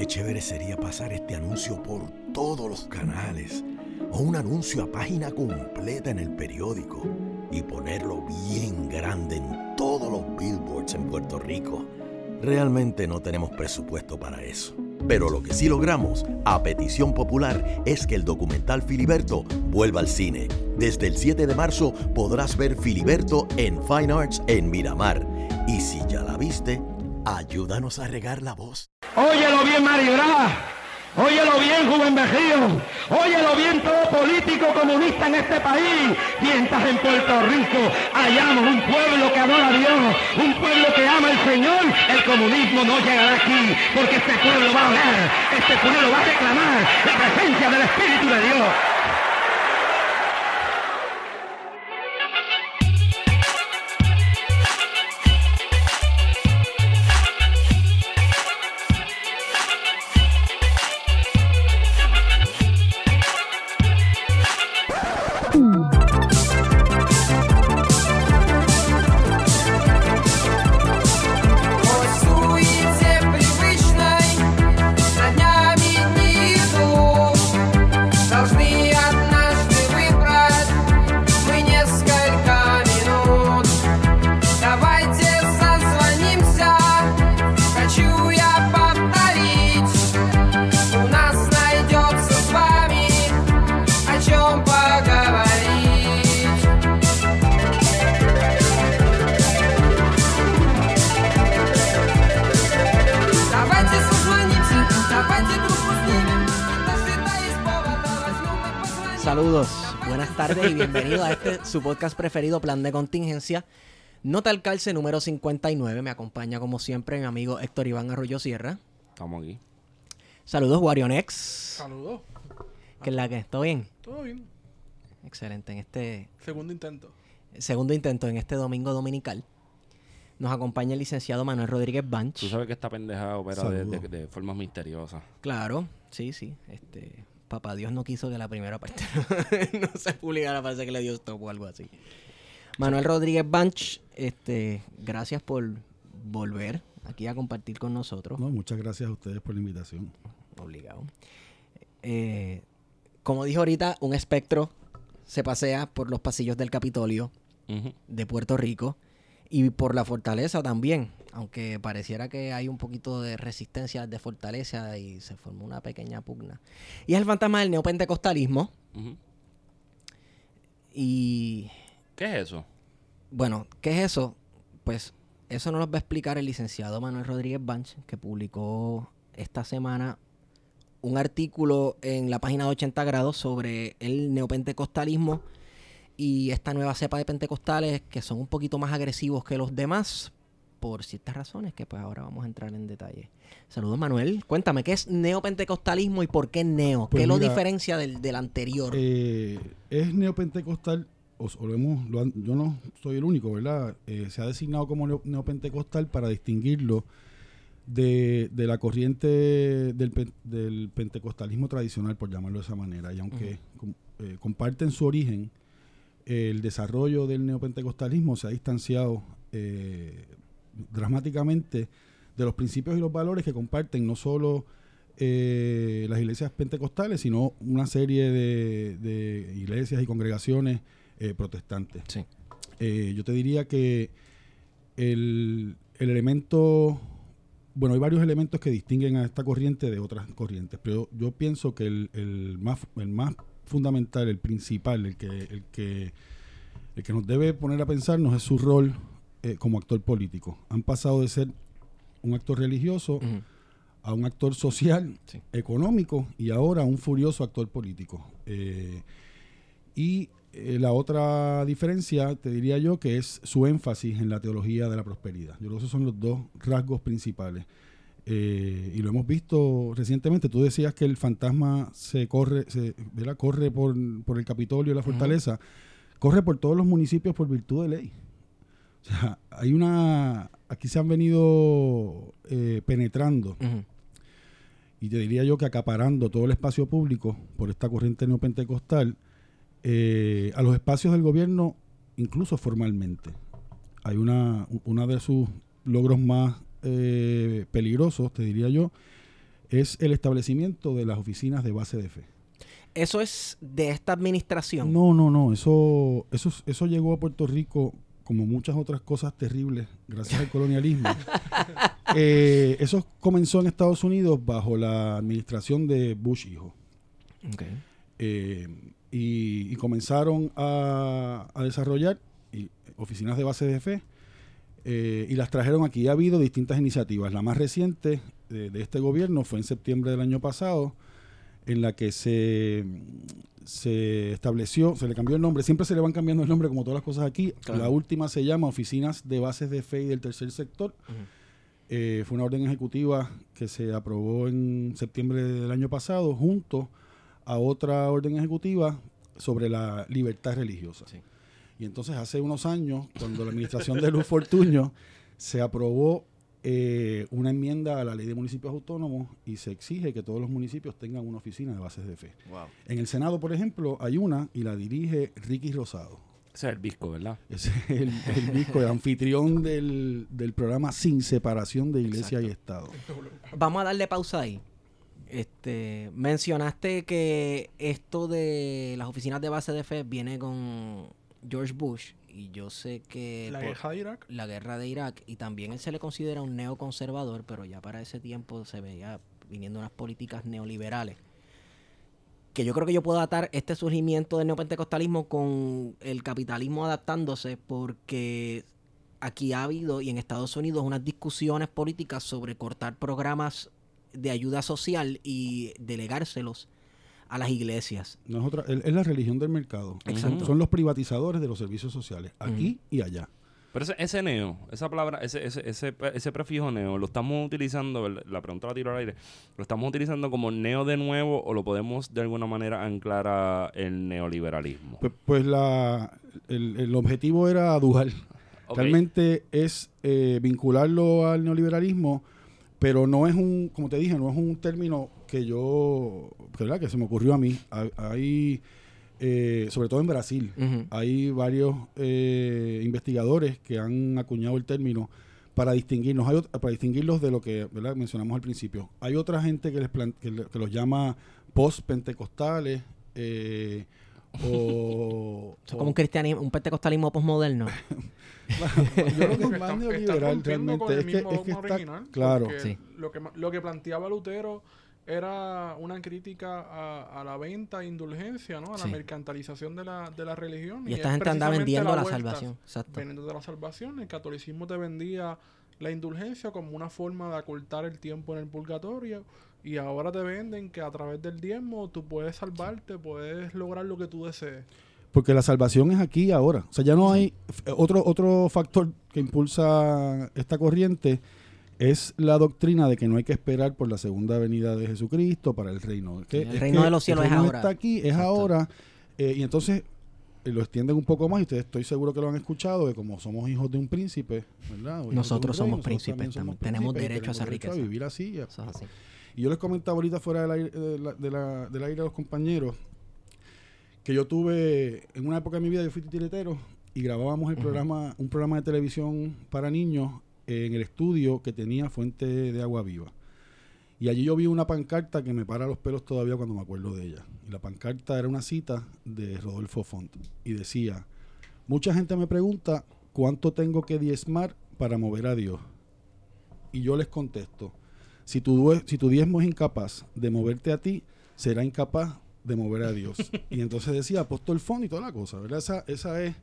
qué chévere sería pasar este anuncio por todos los canales o un anuncio a página completa en el periódico y ponerlo bien grande en todos los billboards en Puerto Rico. Realmente no tenemos presupuesto para eso. Pero lo que sí logramos, a petición popular, es que el documental Filiberto vuelva al cine. Desde el 7 de marzo podrás ver Filiberto en Fine Arts en Miramar. Y si ya la viste, ayúdanos a regar la voz. Óyelo bien, Maribra. Óyelo bien, Juven Vejío. Óyelo bien, todo político comunista en este país. Mientras en Puerto Rico hallamos un pueblo que adora a Dios, un pueblo que ama al Señor, el comunismo no llegará aquí, porque este pueblo va a orar, este pueblo va a reclamar la presencia del Espíritu de Dios. Bienvenido a este su podcast preferido, Plan de Contingencia. Nota al calce número 59. Me acompaña como siempre mi amigo Héctor Iván Arroyo Sierra. Estamos aquí. Saludos, Warionex. Saludos. ¿Qué es la que? ¿Todo bien? Todo bien. Excelente. En este Segundo intento. segundo intento, en este domingo dominical, nos acompaña el licenciado Manuel Rodríguez Banch. Tú sabes que esta pendejada opera de, de, formas misteriosas. Claro, sí, sí. Este, papá Dios no quiso que la primera parte no se publicara, parece que le dio stop o algo así. Manuel Rodríguez Banch, este, gracias por volver aquí a compartir con nosotros. No, muchas gracias a ustedes por la invitación. Obligado. Eh, como dijo ahorita, un espectro se pasea por los pasillos del Capitolio de Puerto Rico y por la fortaleza también, aunque pareciera que hay un poquito de resistencia de fortaleza y se formó una pequeña pugna. Y es el fantasma del neopentecostalismo y ¿Qué es eso? bueno, ¿qué es eso? Pues eso nos lo va a explicar el licenciado Manuel Rodríguez Banch, que publicó esta semana un artículo en la página de 80 grados sobre el neopentecostalismo y esta nueva cepa de pentecostales que son un poquito más agresivos que los demás por ciertas razones que pues ahora vamos a entrar en detalle. Saludos Manuel, cuéntame, ¿qué es neopentecostalismo y por qué neo? Pues ¿Qué lo diferencia del, del anterior? Eh, es neopentecostal, o, o lo hemos- lo han- yo no soy el único, ¿verdad? Eh, se ha designado como neo- neopentecostal para distinguirlo de, de la corriente del, del pentecostalismo tradicional, por llamarlo de esa manera. Y aunque com- eh, comparten su origen, el desarrollo del neopentecostalismo se ha distanciado eh, dramáticamente de los principios y los valores que comparten no solo eh, las iglesias pentecostales, sino una serie de, de iglesias y congregaciones eh, protestantes. Sí. Eh, yo te diría que el, el elemento, bueno, hay varios elementos que distinguen a esta corriente de otras corrientes, pero yo, yo pienso que el, el más, el más fundamental, el principal, el que, el que, el que nos debe poner a pensarnos es su rol eh, como actor político. Han pasado de ser un actor religioso a un actor social, Sí. económico y ahora un furioso actor político. Eh, y eh, la otra diferencia, te diría yo, que es su énfasis en la teología de la prosperidad. Yo creo que esos son los dos rasgos principales. Eh, y lo hemos visto recientemente. Tú decías que el fantasma se corre, se, ¿verdad? corre por, por el Capitolio y la fortaleza. Corre por todos los municipios por virtud de ley. O sea, hay una... Aquí se han venido eh, penetrando y te diría yo que acaparando todo el espacio público por esta corriente neopentecostal eh, a los espacios del gobierno, incluso formalmente. Hay una, una de sus logros más eh, peligrosos, te diría yo, es el establecimiento de las oficinas de base de fe. Eso es de esta administración. No, no, no, eso, eso, eso llegó a Puerto Rico como muchas otras cosas terribles gracias al colonialismo. Eh, eso comenzó en Estados Unidos bajo la administración de Bush hijo. Eh, y, y comenzaron a, a desarrollar y- oficinas de base de fe eh, y las trajeron aquí. Ha habido distintas iniciativas. La más reciente de, de este gobierno fue en septiembre del año pasado, en la que se, se estableció, se le cambió el nombre. Siempre se le van cambiando el nombre, como todas las cosas aquí. Claro. La última se llama Oficinas de Bases de Fe y del Tercer Sector. Eh, fue una orden ejecutiva que se aprobó en septiembre del año pasado junto a otra orden ejecutiva sobre la libertad religiosa. Sí. Y entonces hace unos años, cuando la administración de Luz Fortuño se aprobó eh, una enmienda a la ley de municipios autónomos y se exige que todos los municipios tengan una oficina de bases de fe. En el Senado, por ejemplo, hay una y la dirige Ricky Rosado. Ese es el disco, ¿verdad? Ese es el, el disco, el anfitrión del, del programa Sin Separación de Iglesia y Estado. Vamos a darle pausa ahí. Este, mencionaste que esto de las oficinas de base de fe viene con George Bush y yo sé que La guerra de Irak. la guerra de Irak y también él se le considera un neoconservador, pero ya para ese tiempo se veía viniendo unas políticas neoliberales. Que yo creo que yo puedo atar este surgimiento del neopentecostalismo con el capitalismo adaptándose porque aquí ha habido y en Estados Unidos unas discusiones políticas sobre cortar programas de ayuda social y delegárselos a las iglesias. No es, otra, es la religión del mercado. Exacto. Son los privatizadores de los servicios sociales, aquí y allá. Pero ese, ese neo, esa palabra, ese, ese, ese, ese prefijo neo, ¿lo estamos utilizando, la pregunta la tiro al aire, ¿lo estamos utilizando como neo de nuevo o lo podemos de alguna manera anclar a el neoliberalismo? Pues, pues la, el, el objetivo era dual. Realmente es eh, vincularlo al neoliberalismo, pero no es un, como te dije, no es un término que yo, que, ¿verdad? que se me ocurrió a mí. Hay, eh, sobre todo en Brasil, hay varios eh, investigadores que han acuñado el término para distinguirnos, hay para distinguirlos de lo que ¿verdad? mencionamos al principio. Hay otra gente que, les que, le- que los llama post-pentecostales eh, o, es como un cristianismo, un pentecostalismo posmoderno. yo creo que es más neoliberal realmente. Es que, es está original, claro. Sí. Lo que, lo que planteaba Lutero era una crítica a, a la venta e indulgencia, ¿no? A la mercantilización de la, de la religión. Y es esta gente anda vendiendo la vuelta, salvación. Exacto. Vendiendo de la salvación. El catolicismo te vendía la indulgencia como una forma de acortar el tiempo en el purgatorio. Y ahora te venden que a través del diezmo tú puedes salvarte, puedes lograr lo que tú desees. Porque la salvación es aquí y ahora. O sea, ya no hay f- otro otro factor que impulsa esta corriente es la doctrina de que no hay que esperar por la segunda venida de Jesucristo para el reino. Que- El es reino que de los cielos el es ahora. Está aquí, es Exacto. ahora. eh, y entonces eh, lo extienden un poco más y ustedes estoy seguro que lo han escuchado, que como somos hijos de un príncipe, ¿verdad? O Nosotros somos príncipes. Tenemos príncipes derecho a tenemos riqueza. vivir así. y a- Eso es así. y yo les comentaba ahorita fuera del aire, de la- de la- del aire a los compañeros que yo tuve, en una época de mi vida yo fui titiritero y grabábamos el programa, un programa de televisión para niños en el estudio que tenía Fuente de Agua Viva. Y allí yo vi una pancarta que me para los pelos todavía cuando me acuerdo de ella. Y la pancarta era una cita de Rodolfo Font. Y decía, mucha gente me pregunta cuánto tengo que diezmar para mover a Dios. Y yo les contesto, si tu, si tu diezmo es incapaz de moverte a ti, será incapaz de mover a Dios. y entonces decía apóstol Font y toda la cosa, ¿verdad? Esa, esa es,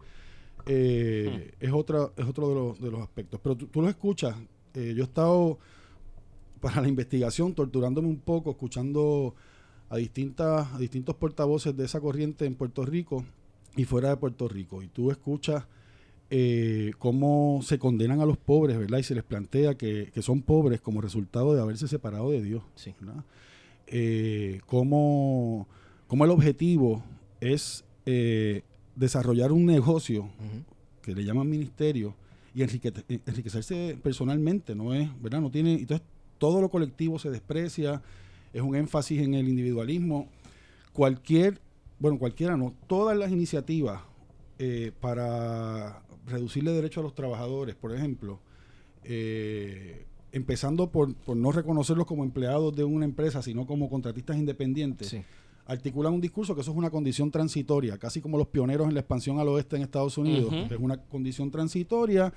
eh, es, otra, es otro de los, de los aspectos. Pero tú, tú lo escuchas. eh, yo he estado para la investigación torturándome un poco, escuchando a, distintas, a distintos portavoces de esa corriente en Puerto Rico y fuera de Puerto Rico. Y tú escuchas eh, cómo se condenan a los pobres, ¿verdad? Y se les plantea que, que son pobres como resultado de haberse separado de Dios. Sí. Eh, cómo, cómo el objetivo es eh, desarrollar un negocio que le llaman ministerio y eh, enriquecerse personalmente, no es, ¿verdad? No tiene, entonces todo lo colectivo se desprecia, es un énfasis en el individualismo. Cualquier, bueno, cualquiera no, todas las iniciativas eh, para reducirle derechos a los trabajadores, por ejemplo, eh, empezando por, por no reconocerlos como empleados de una empresa, sino como contratistas independientes, Sí. Articulan un discurso que eso es una condición transitoria, casi como los pioneros en la expansión al oeste en Estados Unidos. Es una condición transitoria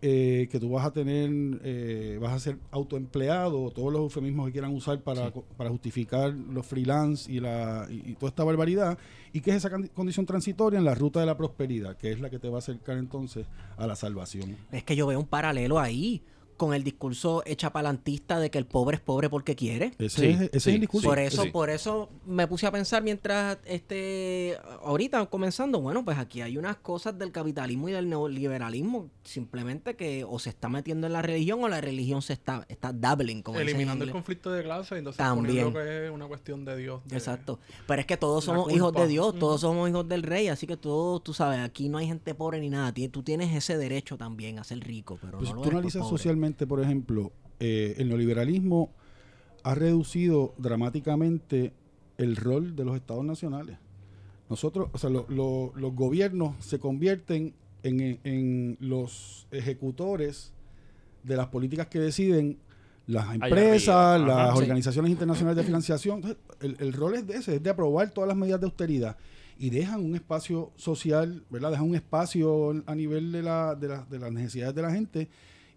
eh, que tú vas a tener, eh, vas a ser autoempleado, todos los eufemismos que quieran usar para, justificar los freelance y, la, y, y toda esta barbaridad. ¿Y qué es esa condición transitoria? En la ruta de la prosperidad, que es la que te va a acercar entonces a la salvación. Es que yo veo un paralelo ahí con el discurso echapalantista de que el pobre es pobre porque quiere. Ese, Sí, es, ese sí, es el discurso. por eso, sí. por eso me puse a pensar mientras este ahorita comenzando, bueno, pues aquí hay unas cosas del capitalismo y del neoliberalismo, simplemente que o se está metiendo en la religión o la religión se está, está dabbling, como Eliminando el conflicto de clase y entonces También. que es una cuestión de Dios. de- Exacto. Pero es que todos somos hijos de. Dios, todos somos hijos del rey, así que todos, tú sabes, aquí no hay gente pobre ni nada. Tú tienes ese derecho también a ser rico, pero Pues no lo tú eres por analizas pobre. Por ejemplo, eh, el neoliberalismo ha reducido dramáticamente el rol de los estados nacionales. Nosotros, o sea, lo- lo- los gobiernos se convierten en, en los ejecutores de las políticas que deciden las empresas. Ajá, las sí. organizaciones internacionales de financiación. El, el rol es de ese, es de aprobar todas las medidas de austeridad y dejan un espacio social, ¿verdad? Dejan un espacio a nivel de, la, de, la- de las necesidades de la gente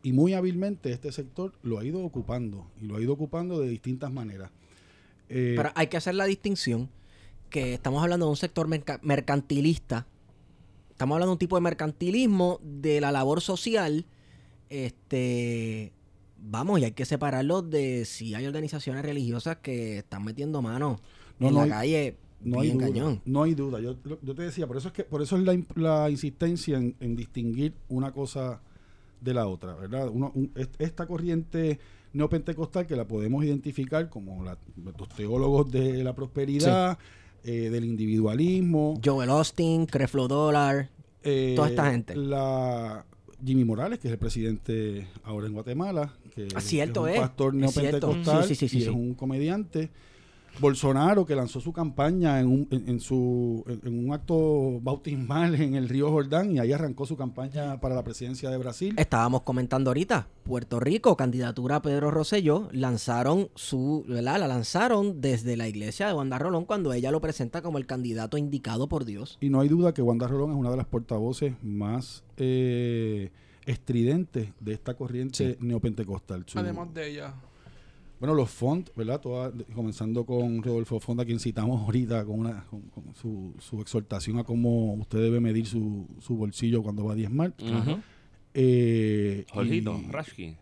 y muy hábilmente este sector lo ha ido ocupando y lo ha ido ocupando de distintas maneras. Eh, Pero hay que hacer la distinción que estamos hablando de un sector merca- mercantilista. Estamos hablando de un tipo de mercantilismo de la labor social. Este, vamos, y hay que separarlo de si hay organizaciones religiosas que están metiendo mano No, en no la hay- calle no hay duda, cañón. no hay duda. Yo, yo te decía, por eso es que por eso es la, insistencia en, en distinguir una cosa de la otra, ¿verdad? Uno- un- est- esta corriente neopentecostal que la podemos identificar como la- los teólogos de la prosperidad, eh, del individualismo, Joel Austin, Creflo Dollar. eh, toda esta gente. La Jimmy Morales, que es el presidente ahora en Guatemala, que Ah, cierto, es un eh. pastor Es neopentecostal Sí, sí, sí, y es un comediante. Bolsonaro, que lanzó su campaña en un, en, en su, en, en un acto bautismal en el río Jordán y ahí arrancó su campaña para la presidencia de Brasil. Estábamos comentando ahorita, Puerto Rico, candidatura a Pedro Rosselló, lanzaron su, ¿verdad? La lanzaron desde la iglesia de Wanda Rolón cuando ella lo presenta como el candidato indicado por Dios. Y no hay duda que Wanda Rolón es una de las portavoces más eh, estridentes de esta corriente neopentecostal. Su- Además de ella. Bueno, los Font, ¿verdad? Toda- comenzando con Rodolfo Font, a quien citamos ahorita con, una, con, con su, su exhortación a cómo usted debe medir su, su bolsillo cuando va a diezmar. Ujú. Eh, Jorgito, y Rashki.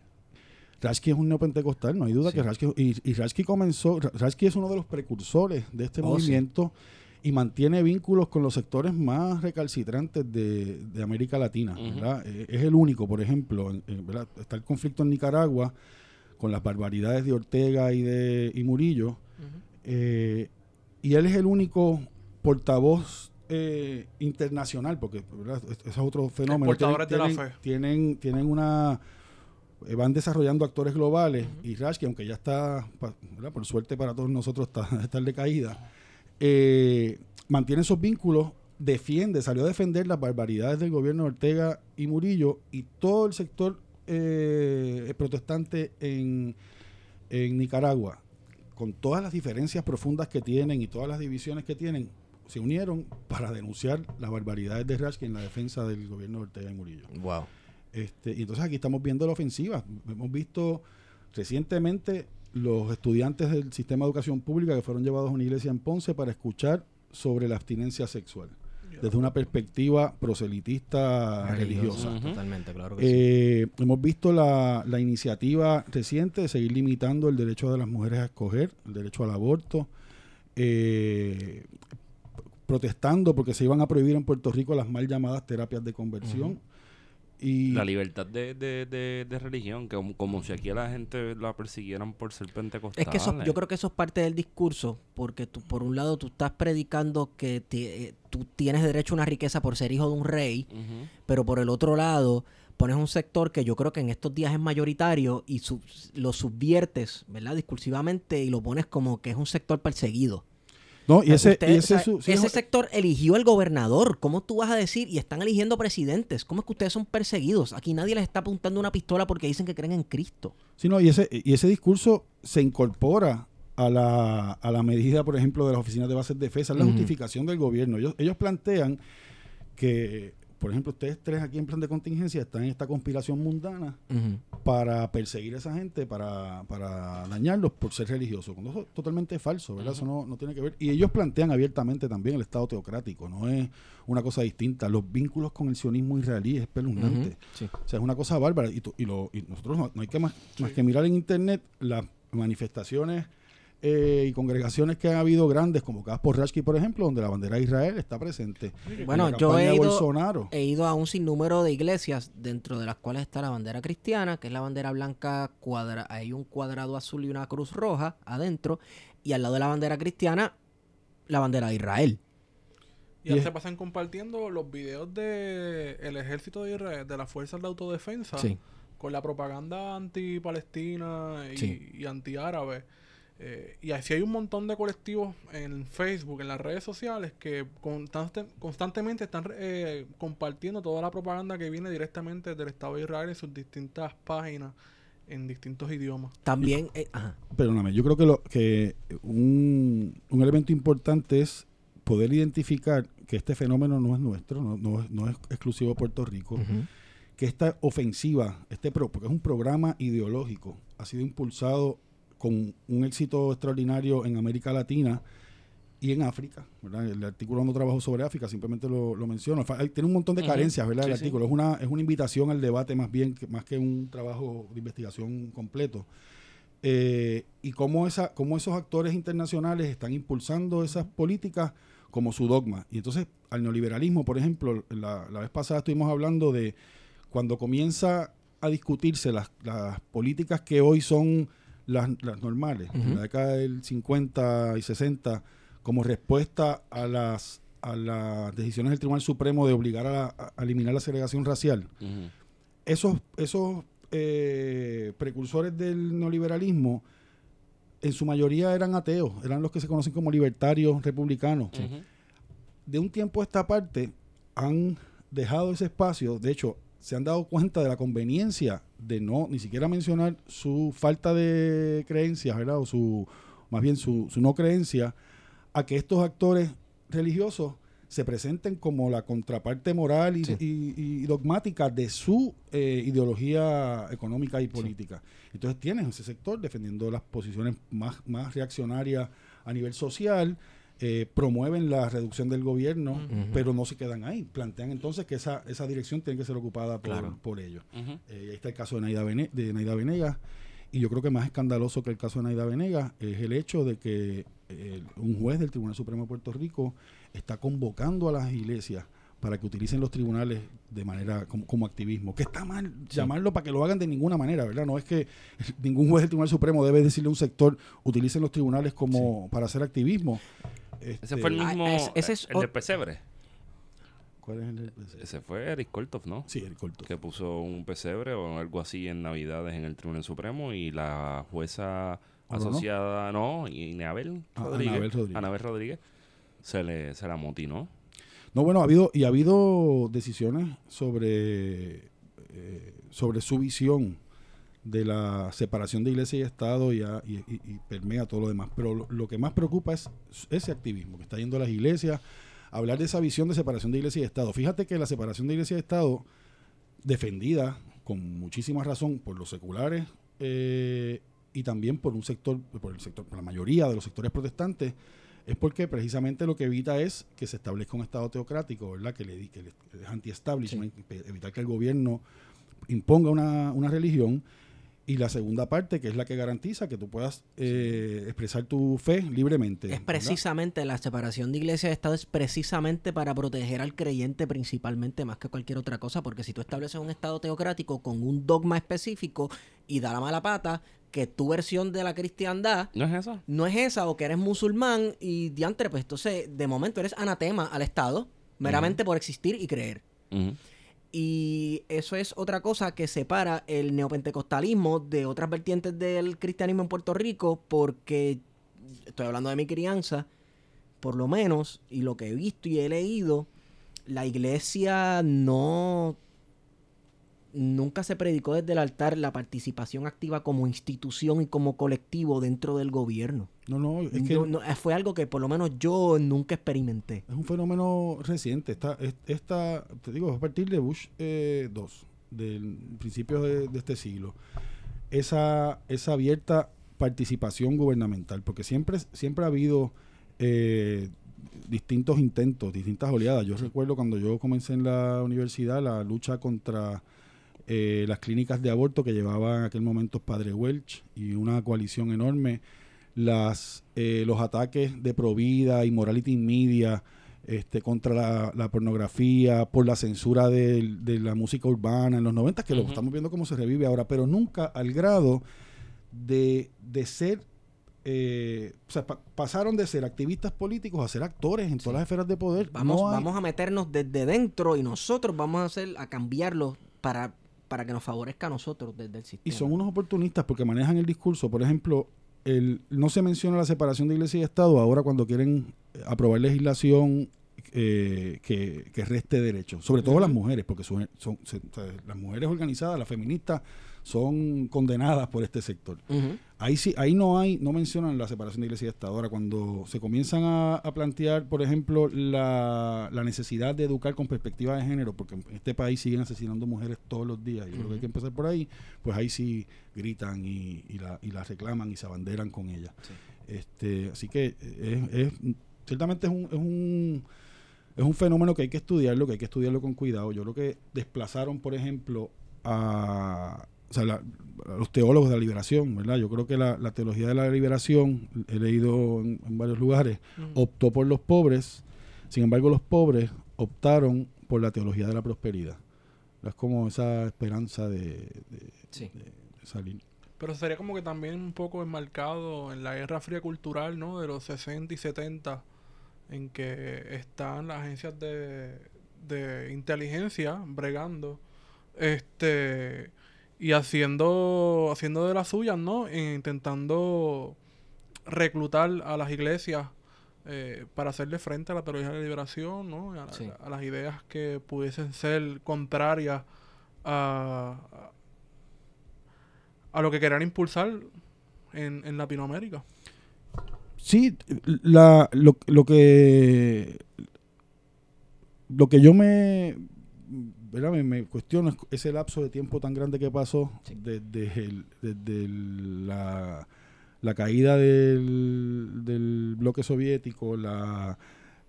Rashki es un neopentecostal, no hay duda Sí. que Rashki... Y, y Rashki comenzó... Ra- Rashki es uno de los precursores de este Oh, sí. movimiento y mantiene vínculos con los sectores más recalcitrantes de, de América Latina. ¿verdad? Eh, es el único, por ejemplo, en- en- ¿verdad? Está el conflicto en Nicaragua con las barbaridades de Ortega y de y Murillo, eh, y él es el único portavoz eh, internacional, porque ¿verdad? Es- otro fenómeno. portadores de la fe. Tienen, tienen una... eh, van desarrollando actores globales y Rashki, aunque ya está, por suerte para todos nosotros, está, está en decaída, eh, mantiene esos vínculos, defiende, salió a defender las barbaridades del gobierno de Ortega y Murillo y todo el sector eh, protestante en, en Nicaragua, con todas las diferencias profundas que tienen y todas las divisiones que tienen, se unieron para denunciar las barbaridades de Rashki en la defensa del gobierno de Ortega y Murillo. Wow. Este, y entonces aquí estamos viendo la ofensiva. Hemos visto recientemente los estudiantes del sistema de educación pública que fueron llevados a una iglesia en Ponce para escuchar sobre la abstinencia sexual desde una perspectiva proselitista religiosa. Totalmente, claro que sí. Eh, hemos visto la, la iniciativa reciente de seguir limitando el derecho de las mujeres a escoger, el derecho al aborto, eh, protestando porque se iban a prohibir en Puerto Rico las mal llamadas terapias de conversión. Y La libertad de, de, de, de religión, que como, como si aquí a la gente la persiguieran por ser pentecostal. Es que eso, yo creo que eso es parte del discurso, porque tú, por un lado tú estás predicando que te- eh, tú tienes derecho a una riqueza por ser hijo de un rey, pero por el otro lado pones un sector que yo creo que en estos días es mayoritario y sub- lo subviertes, ¿verdad? Discursivamente y lo pones como que es un sector perseguido. No, y ese, usted- y o ese, sea, su- sí, ese es- sector eligió al gobernador. ¿Cómo tú vas a decir? Y están eligiendo presidentes. ¿Cómo es que ustedes son perseguidos? Aquí nadie les está apuntando una pistola porque dicen que creen en Cristo. Sí, no, y ese, y ese discurso se incorpora a la, a la medida, por ejemplo, de las oficinas de bases de defensa, es la justificación del gobierno. Ellos, ellos plantean que, por ejemplo, ustedes tres aquí en plan de contingencia están en esta conspiración mundana para perseguir a esa gente, para, para dañarlos por ser religiosos. Cuando eso es totalmente falso, ¿verdad? Eso no, no tiene que ver. Y ellos plantean abiertamente también el Estado teocrático, no es una cosa distinta. Los vínculos con el sionismo israelí es espeluznante. Sí. O sea, es una cosa bárbara. Y, tú- y, lo- y nosotros no, no hay que más, más que mirar en internet las manifestaciones eh, y congregaciones que han habido grandes, convocadas por Rashki, por ejemplo, donde la bandera de Israel está presente. Bueno, yo he de ido, Bolsonaro. he ido a un sinnúmero de iglesias, dentro de las cuales está la bandera cristiana, que es la bandera blanca, cuadra hay un cuadrado azul y una cruz roja adentro, y al lado de la bandera cristiana, la bandera de Israel. Y ahora se pasan compartiendo los videos de el ejército de Israel, de las fuerzas de autodefensa, Sí. con la propaganda anti-palestina y, Sí. y anti-árabe. Eh, y así hay un montón de colectivos en Facebook, en las redes sociales, que constante- constantemente están eh, compartiendo toda la propaganda que viene directamente del Estado de Israel en sus distintas páginas, en distintos idiomas. También, eh, ajá, Perdóname, yo creo que, lo, que un, un elemento importante es poder identificar que este fenómeno no es nuestro, no, no es, no es exclusivo de Puerto Rico, que esta ofensiva, este pro, porque es un programa ideológico, ha sido impulsado con un éxito extraordinario en América Latina y en África. ¿verdad? El artículo no trabajo sobre África, simplemente lo, lo menciono. Tiene un montón de carencias, ¿verdad? El sí. artículo es una, es una invitación al debate más bien, que, más que un trabajo de investigación completo. Eh, y cómo, esa, cómo esos actores internacionales están impulsando esas políticas como su dogma. Y entonces, al neoliberalismo, por ejemplo, la, la vez pasada estuvimos hablando de cuando comienza a discutirse las, las políticas que hoy son las, las normales, en Ujú. la década del 50 y 60, como respuesta a las, a las decisiones del Tribunal Supremo de obligar a, la- a eliminar la segregación racial esos, esos eh, precursores del neoliberalismo en su mayoría eran ateos, eran los que se conocen como libertarios republicanos. De un tiempo a esta parte han dejado ese espacio, de hecho, se han dado cuenta de la conveniencia de no ni siquiera mencionar su falta de creencias, ¿verdad? O su, más bien su, su no creencia, a que estos actores religiosos se presenten como la contraparte moral y, Sí. y- y dogmática de su eh, ideología económica y política. Entonces tienes ese sector defendiendo las posiciones más, más reaccionarias a nivel social, eh, promueven la reducción del gobierno, pero no se quedan ahí. Plantean entonces que esa, esa dirección tiene que ser ocupada por, Claro. por ellos. Eh, y ahí está el caso de Naida, Vene- de Naida Venegas. Y yo creo que más escandaloso que el caso de Naida Venegas es el hecho de que eh, un juez del Tribunal Supremo de Puerto Rico está convocando a las iglesias para que utilicen los tribunales de manera como, como activismo. Que está mal llamarlo para que lo hagan de ninguna manera, ¿verdad? No es que ningún juez del Tribunal Supremo debe decirle a un sector utilicen los tribunales como para hacer activismo. Ese Este, fue el Ah, mismo. ese- ese es el del pesebre. ¿Cuál es el? Ese fue Eric Korthoff, ¿no? Sí, el corto. Que puso un pesebre o algo así en Navidades en el Tribunal Supremo y la jueza asociada, no, y Anabel Ah, Rodríguez, Anabel Rodríguez. Anabel Rodríguez, se le se la motinó. No, bueno, ha habido y ha habido decisiones sobre eh, sobre su visión de la separación de iglesia y Estado y, a- y- permea todo lo demás. Pero lo, lo que más preocupa es ese activismo que está yendo a las iglesias hablar de esa visión de separación de iglesia y Estado. Fíjate que la separación de iglesia y Estado, defendida con muchísima razón por los seculares eh, y también por un sector, por el sector, por la mayoría de los sectores protestantes, es porque precisamente lo que evita es que se establezca un Estado teocrático, ¿verdad? Que le que le- es anti-establishment, evitar que el gobierno imponga una, una religión. Y la segunda parte, que es la que garantiza que tú puedas eh, expresar tu fe libremente. Es ¿verdad? precisamente la separación de iglesia y Estado es precisamente para proteger al creyente principalmente más que cualquier otra cosa, porque si tú estableces un Estado teocrático con un dogma específico y da la mala pata, que tu versión de la cristiandad ¿No es eso? no es esa o que eres musulmán y diantre, pues entonces de momento eres anatema al Estado meramente por existir y creer. Ujú. Y eso es otra cosa que separa el neopentecostalismo de otras vertientes del cristianismo en Puerto Rico, porque estoy hablando de mi crianza, por lo menos, y lo que he visto y he leído, la iglesia no nunca se predicó desde el altar la participación activa como institución y como colectivo dentro del gobierno. No, no, es que No- no, eh, fue algo que por lo menos yo nunca experimenté. es un fenómeno reciente. Esta, es- esta te digo, a partir de Bush eh, 2, del principio de, de este siglo, esa, esa abierta participación gubernamental, porque siempre, siempre ha habido eh, distintos intentos, distintas oleadas. Yo recuerdo cuando yo comencé en la universidad la lucha contra eh, las clínicas de aborto que llevaba en aquel momento Padre Welch y una coalición enorme, las, eh, los ataques de Provida y Morality Media este, contra la, la pornografía, por la censura del- de, la música urbana en los 90, que lo estamos viendo cómo se revive ahora, pero nunca al grado de, de ser, eh, o sea, pa- pasaron de ser activistas políticos a ser actores en todas las esferas de poder. Vamos, No hay- vamos a meternos desde dentro y nosotros vamos a hacer a cambiarlo para, para que nos favorezca a nosotros desde el sistema. Y son unos oportunistas porque manejan el discurso. Por ejemplo, el, no se menciona la separación de iglesia y Estado ahora cuando quieren aprobar legislación eh, que, que reste derechos. Sobre todo las mujeres, porque son, son- las mujeres organizadas, las feministas, son condenadas por este sector. Ahí sí, ahí no hay, no mencionan la separación de iglesia y Estado. Ahora, cuando se comienzan a, a plantear, por ejemplo, la, la necesidad de educar con perspectiva de género, porque en este país siguen asesinando mujeres todos los días, y yo creo que hay que empezar por ahí, pues ahí sí gritan y, y la, y la reclaman y se abanderan con ella. Este, así que es, es- ciertamente es un, es un es un fenómeno que hay que estudiarlo, que hay que estudiarlo con cuidado. Yo creo que desplazaron, por ejemplo, a, o sea, la- los teólogos de la liberación, ¿verdad? Yo creo que la, la teología de la liberación, he leído en, en varios lugares, optó por los pobres, sin embargo los pobres optaron por la teología de la prosperidad. Es como esa esperanza de, de- Sí. de salir. Pero sería como que también un poco enmarcado en la Guerra Fría Cultural, ¿no? De los 60 y 70, en que están las agencias de, de inteligencia bregando, este, y haciendo, haciendo de las suyas, ¿no? E intentando reclutar a las iglesias eh, para hacerle frente a la teología de la liberación, ¿no? A, Sí. a las ideas que pudiesen ser contrarias a, a lo que querían impulsar en, en Latinoamérica. Sí, la, lo, lo que lo que yo me, ¿verdad? me, me cuestiono es ese lapso de tiempo tan grande que pasó Sí. desde, el- desde el- la, la caída del, del bloque soviético, la,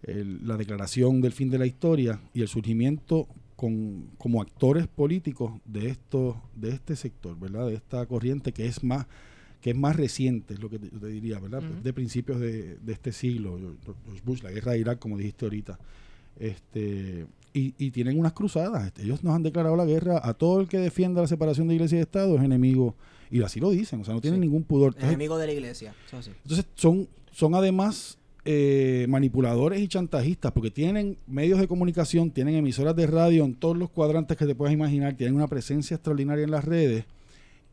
el- la declaración del fin de la historia y el surgimiento con, como actores políticos de esto, de este sector, ¿verdad? De esta corriente que es más que es más reciente, es lo que te, yo te diría, ¿verdad? De principios de, de este siglo, Bush, la guerra de Irak, como dijiste ahorita. Este, y, y tienen unas cruzadas. ellos nos han declarado la guerra a todo el que defienda la separación de iglesia y Estado, es enemigo. Y así lo dicen, o sea, no tienen Sí. ningún pudor. Entonces, Enemigo de la iglesia. Eso sí. entonces son, son además eh, manipuladores y chantajistas porque tienen medios de comunicación, tienen emisoras de radio en todos los cuadrantes que te puedas imaginar, tienen una presencia extraordinaria en las redes.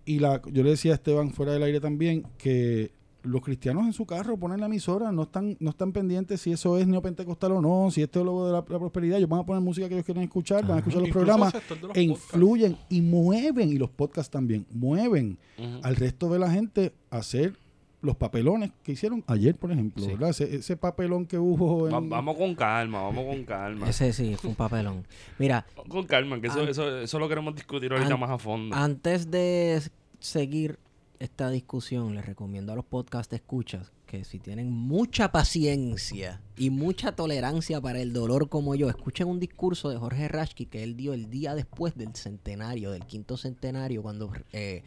Y la, yo le decía a Esteban fuera del aire también que los cristianos en su carro ponen la emisora, no están, no están pendientes si eso es neopentecostal o no, si es teólogo de la, la prosperidad, ellos van a poner música que ellos quieren escuchar, van a escuchar los Incluso programas los e podcasts. influyen y mueven, y los podcasts también, mueven al resto de la gente a hacer los papelones que hicieron ayer, por ejemplo, Sí. ¿verdad? Ese, ese papelón que hubo en... Va- vamos con calma, vamos con calma. Ese sí, fue un papelón. Mira, Vamos Con calma, que eso, An- eso, eso lo queremos discutir ahorita An- más a fondo. antes de seguir esta discusión, les recomiendo a los podcast escuchas que si tienen mucha paciencia y mucha tolerancia para el dolor como yo, escuchen un discurso de Jorge Rashki que él dio el día después del centenario, del quinto centenario, cuando eh,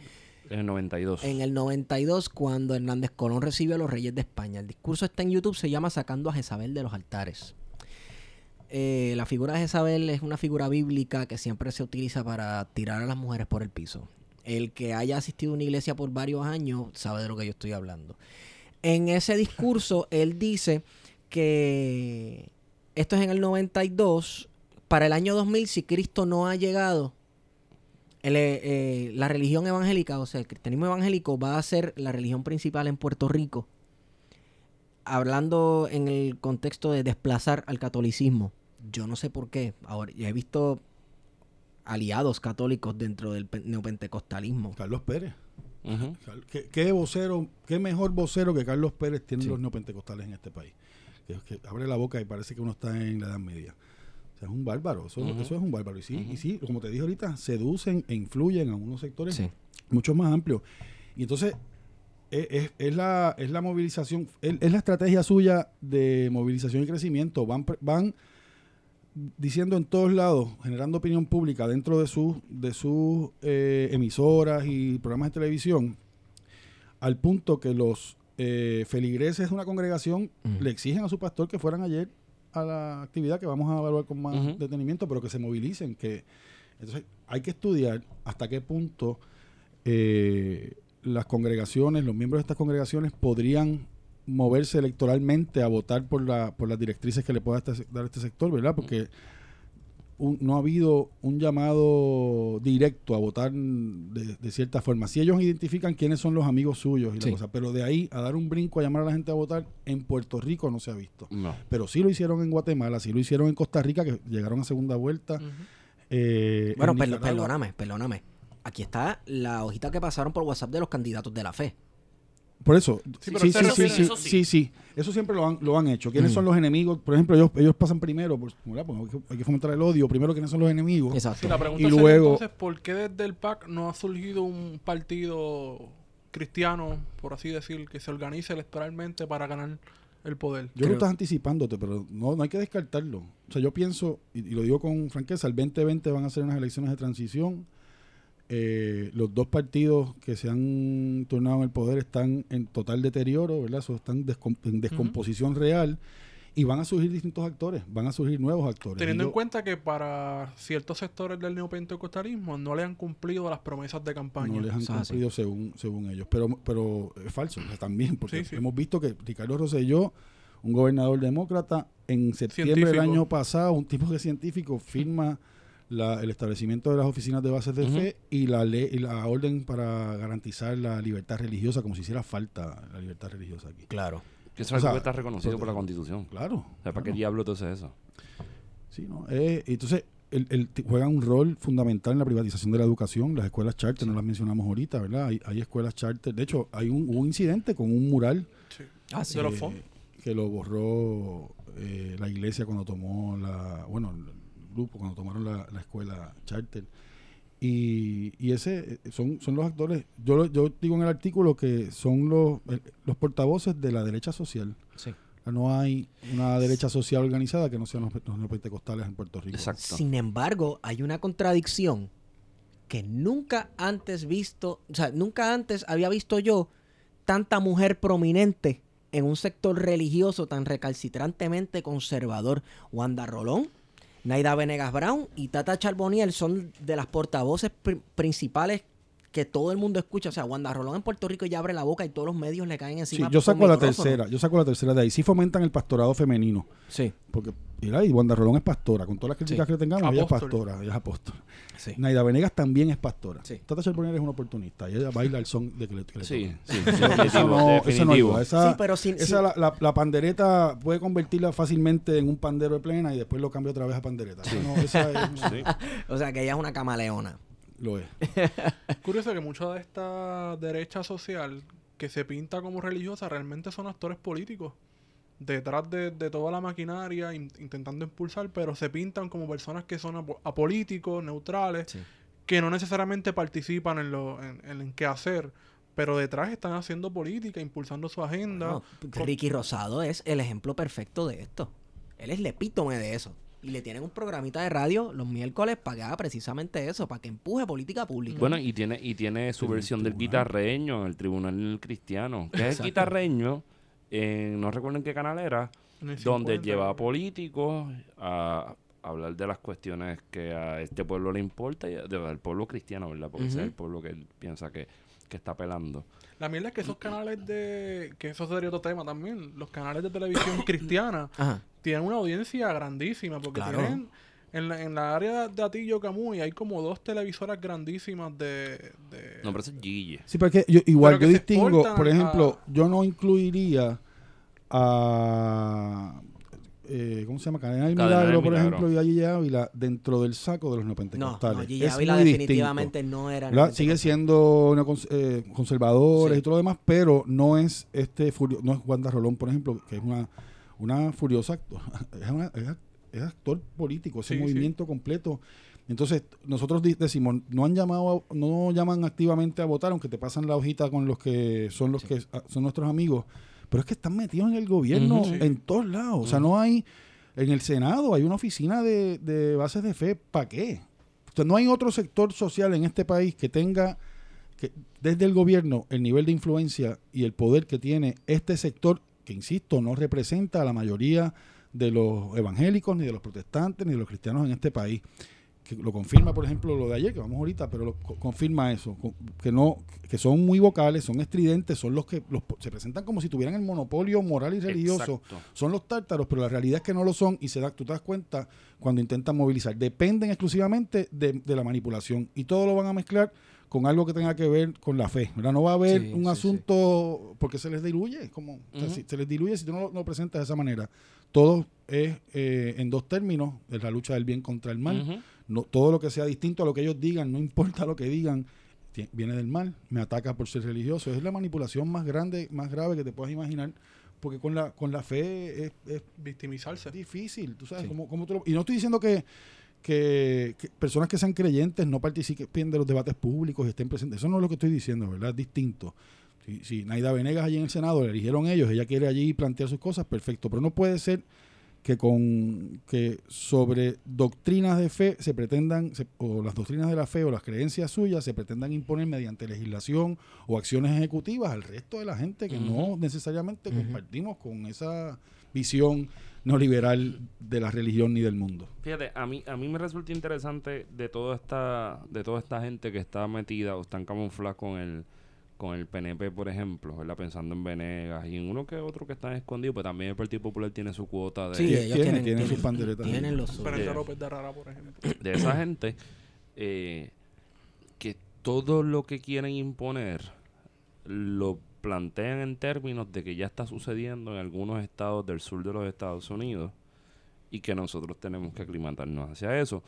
En el 92. en el 92, cuando Hernández Colón recibió a los reyes de España. El discurso está en YouTube, se llama Sacando a Jezabel de los altares. Eh, la figura de Jezabel es una figura bíblica que siempre se utiliza para tirar a las mujeres por el piso. El que haya asistido a una iglesia por varios años sabe de lo que yo estoy hablando. En ese discurso, él dice que esto es en el 92. Para el año 2000, si Cristo no ha llegado, eh, eh, la religión evangélica, o sea, el cristianismo evangélico va a ser la religión principal en Puerto Rico, hablando en el contexto de desplazar al catolicismo. Yo no sé por qué. Ahora, ya he visto aliados católicos dentro del pe- neopentecostalismo. Carlos Pérez. Ujú. Car- ¿Qué, qué vocero, qué mejor vocero que Carlos Pérez tienen Sí. los neopentecostales en este país? Que, que abre la boca y parece que uno está en la Edad Media. O sea, es un bárbaro, eso, Ujú. eso es un bárbaro. Y sí, y sí, como te dije ahorita, seducen e influyen a unos sectores Sí. mucho más amplios. Y entonces, es, es- es la, es la movilización, es, es la estrategia suya de movilización y crecimiento. Van, van diciendo en todos lados, generando opinión pública dentro de sus de sus eh, emisoras y programas de televisión, al punto que los eh, feligreses de una congregación le exigen a su pastor que fueran ayer a la actividad que vamos a evaluar con más detenimiento, pero que se movilicen, que entonces hay que estudiar hasta qué punto eh, las congregaciones, los miembros de estas congregaciones podrían moverse electoralmente a votar por, la, por las directrices que le pueda este- dar este sector, ¿verdad? Porque un- no ha habido un llamado directo a votar de, de cierta forma. Si ellos identifican quiénes son los amigos suyos y la cosa, pero de ahí a dar un brinco a llamar a la gente a votar, en Puerto Rico no se ha visto. No. Pero sí lo hicieron en Guatemala, sí lo hicieron en Costa Rica, que llegaron a segunda vuelta. Eh, Bueno, perdóname, perdóname. Aquí está la hojita que pasaron por WhatsApp de los candidatos de la fe. Por eso, Sí, sí, pero sí, sí, refiere- sí, eso sí, sí. sí, Eso siempre lo han, lo han hecho. ¿Quiénes Mm. son los enemigos? Por ejemplo, ellos, ellos pasan primero, por, ¿verdad? Porque hay que- fomentar el odio. Primero, ¿quiénes son los enemigos? Exacto. La pregunta Y sería luego- entonces, ¿por qué desde el PAC no ha surgido un partido cristiano, por así decir, que se organice electoralmente para ganar el poder? Yo creo Creo- que estás anticipándote, pero no, no hay que descartarlo. O sea, yo pienso, y, y lo digo con franqueza, el 2020 van a ser unas elecciones de transición. Eh, los dos partidos que se han turnado en el poder están en total deterioro, ¿verdad? Están descom- en descomposición real y van a surgir distintos actores, van a surgir nuevos actores. Teniendo en cuenta que para ciertos sectores del neopentecostalismo no le han cumplido las promesas de campaña. No les han cumplido según, según ellos. Pero, pero es falso o sea, también, porque Sí, sí. hemos visto que Ricardo Rosselló, un gobernador demócrata, en septiembre del año pasado, un tipo de científico firma la- el establecimiento de las oficinas de bases de fe y la ley y la orden para garantizar la libertad religiosa, como si hiciera falta la libertad religiosa aquí. Claro. Que eso O es algo que está reconocido por la Constitución. Claro. O sea, ¿para qué diablo haces eso? Sí, ¿no? Eh, entonces, el, juegan un rol fundamental en la privatización de la educación. Las escuelas charter, no las mencionamos ahorita, ¿verdad? Hay, hay escuelas charter. De hecho, hay un, hubo un incidente con un mural Sí. Ah, sí. Eh, que lo borró eh, la iglesia cuando tomó la, bueno, el grupo cuando tomaron la, la escuela charter. Y, y ese eh, son, son los actores, yo, lo- yo digo en el artículo que son los, los portavoces de la derecha social. Sí. No hay una derecha social organizada que no sean los, los neopentecostales en Puerto Rico. Exacto. Sin embargo, hay una contradicción que nunca antes visto, o sea, nunca antes había visto yo tanta mujer prominente en un sector religioso tan recalcitrantemente conservador. Wanda Rolón, Naida Venegas Brown y Tata Charboniel son de las portavoces pri- principales que todo el mundo escucha. O sea, Wanda Rolón en Puerto Rico ya abre la boca y todos los medios le caen Sí, encima. yo con saco la micrófono. tercera, yo saco la tercera de ahí. Sí fomentan el pastorado femenino. Sí, Porque, mira, y Wanda Rolón es pastora. Con todas las críticas Sí. que le tengamos, ella es pastora, ella es apóstol. sí. Naida Venegas también es pastora. Sí. Tata Charbonnier es una oportunista y ella baila el son de que le, que le Sí, sí, Eso no, eso no ayuda. Esa, Sí, pero sin- esa la, la- la pandereta puede convertirla fácilmente en un pandero de plena y después lo cambia otra vez a pandereta. No, esa es- Sí. O sea, que ella es una camaleona. Lo es. Es curioso que mucha de esta derecha social que se pinta como religiosa realmente son actores políticos. Detrás de, de toda la maquinaria, in- intentando impulsar, pero se pintan como personas que son apo- apolíticos, neutrales, Sí. que no necesariamente participan en lo en, en el qué hacer, pero detrás están haciendo política, impulsando su agenda. Ricky Rosado es el ejemplo perfecto de esto. Él es el epítome de eso. Y le tienen un programita de radio los miércoles para que haga precisamente eso, para que empuje política pública. Bueno, y tiene, y tiene su El versión del guitarreño en el Tribunal Cristiano. Que es el guitarreño, en- no recuerdo en qué canal era, donde 50. lleva a políticos a hablar de las cuestiones que a este pueblo le importa, y del pueblo cristiano, ¿verdad? Porque ese es el pueblo que él piensa que, que está pelando. La mierda es que esos canales de... que eso sería otro tema también. Los canales de televisión cristiana Ajá. Tienen una audiencia grandísima porque Claro. tienen en la, en la área de Atillo Camuy hay como dos televisoras grandísimas de, de- No, pero es Gille. Sí, porque yo, igual Pero yo distingo, por ejemplo, a- yo no incluiría a eh, ¿cómo se llama? Cadena del Cadena del Milagro, por Milagro. ejemplo, y a Gigi Ávila dentro del saco de los No, neopentecostales. no, Gigi Es Ávila definitivamente distinto. no era. ¿verdad? Sigue siendo una cons- eh, conservadores Sí. y todo lo demás, pero no es este furio- no es Wanda Rolón, por ejemplo, que es una, una furiosa actor, es, una- es act- es actor político, ese Sí, sí. movimiento completo. Entonces, nosotros decimos, no han llamado, a- no llaman activamente a votar, aunque te pasan la hojita con los que son los que ah, son nuestros amigos, pero es que están metidos en el gobierno en todos lados. O sea, no hay, en el Senado hay una oficina de, de bases de fe, ¿para qué? O sea, no hay otro sector social en este país que tenga que desde el gobierno el nivel de influencia y el poder que tiene este sector, que insisto, no representa a la mayoría de los evangélicos, ni de los protestantes, ni de los cristianos en este país. Que lo confirma, por ejemplo, lo de ayer, que vamos ahorita, pero lo, co- confirma eso, que no, que son muy vocales, son estridentes, son los que los, se presentan como si tuvieran el monopolio moral y religioso Exacto. son los tártaros, pero la realidad es que no lo son y se da, tú te das cuenta cuando intentan movilizar. Dependen exclusivamente de, de la manipulación y todo lo van a mezclar con algo que tenga que ver con la fe. ¿verdad? No va a haber Sí, un sí, asunto porque se les diluye, como, o sea, Ujú. si- se les diluye si tú no lo, lo presentas de esa manera. Todo es eh, en dos términos, es la lucha del bien contra el mal. No, todo lo que sea distinto a lo que ellos digan, no importa lo que digan, viene del mal, me ataca por ser religioso. Es la manipulación más grande, más grave que te puedas imaginar, porque con la, con la fe es, es Victimizarse. difícil, tú sabes, Sí. cómo, cómo tú lo- y no estoy diciendo que, que, que personas que sean creyentes no participen de los debates públicos y estén presentes, eso no es lo que estoy diciendo, ¿verdad? Es distinto. Si, si Naida Venegas allí en el Senado le eligieron ellos, ella quiere allí plantear sus cosas, perfecto, pero no puede ser que con que sobre doctrinas de fe se pretendan se- o las doctrinas de la fe o las creencias suyas se pretendan imponer mediante legislación o acciones ejecutivas al resto de la gente que no necesariamente compartimos con esa visión neoliberal de la religión ni del mundo. Fíjate, a mí, a mí me resulta interesante de toda esta, de toda esta gente que está metida o están camufladas con el, con el PNP, por ejemplo, ¿verdad? Pensando en Venegas y en uno que otro que están escondidos, pero también el Partido Popular tiene su cuota de, Sí, ellos tiene- tienen, tiene sus tienen- panderetas. Tienen los suyos. Yeah. López de Rara, por ejemplo. de esa gente eh, que todo lo que quieren imponer lo plantean en términos de que ya está sucediendo en algunos estados del sur de los Estados Unidos y que nosotros tenemos que aclimatarnos hacia eso.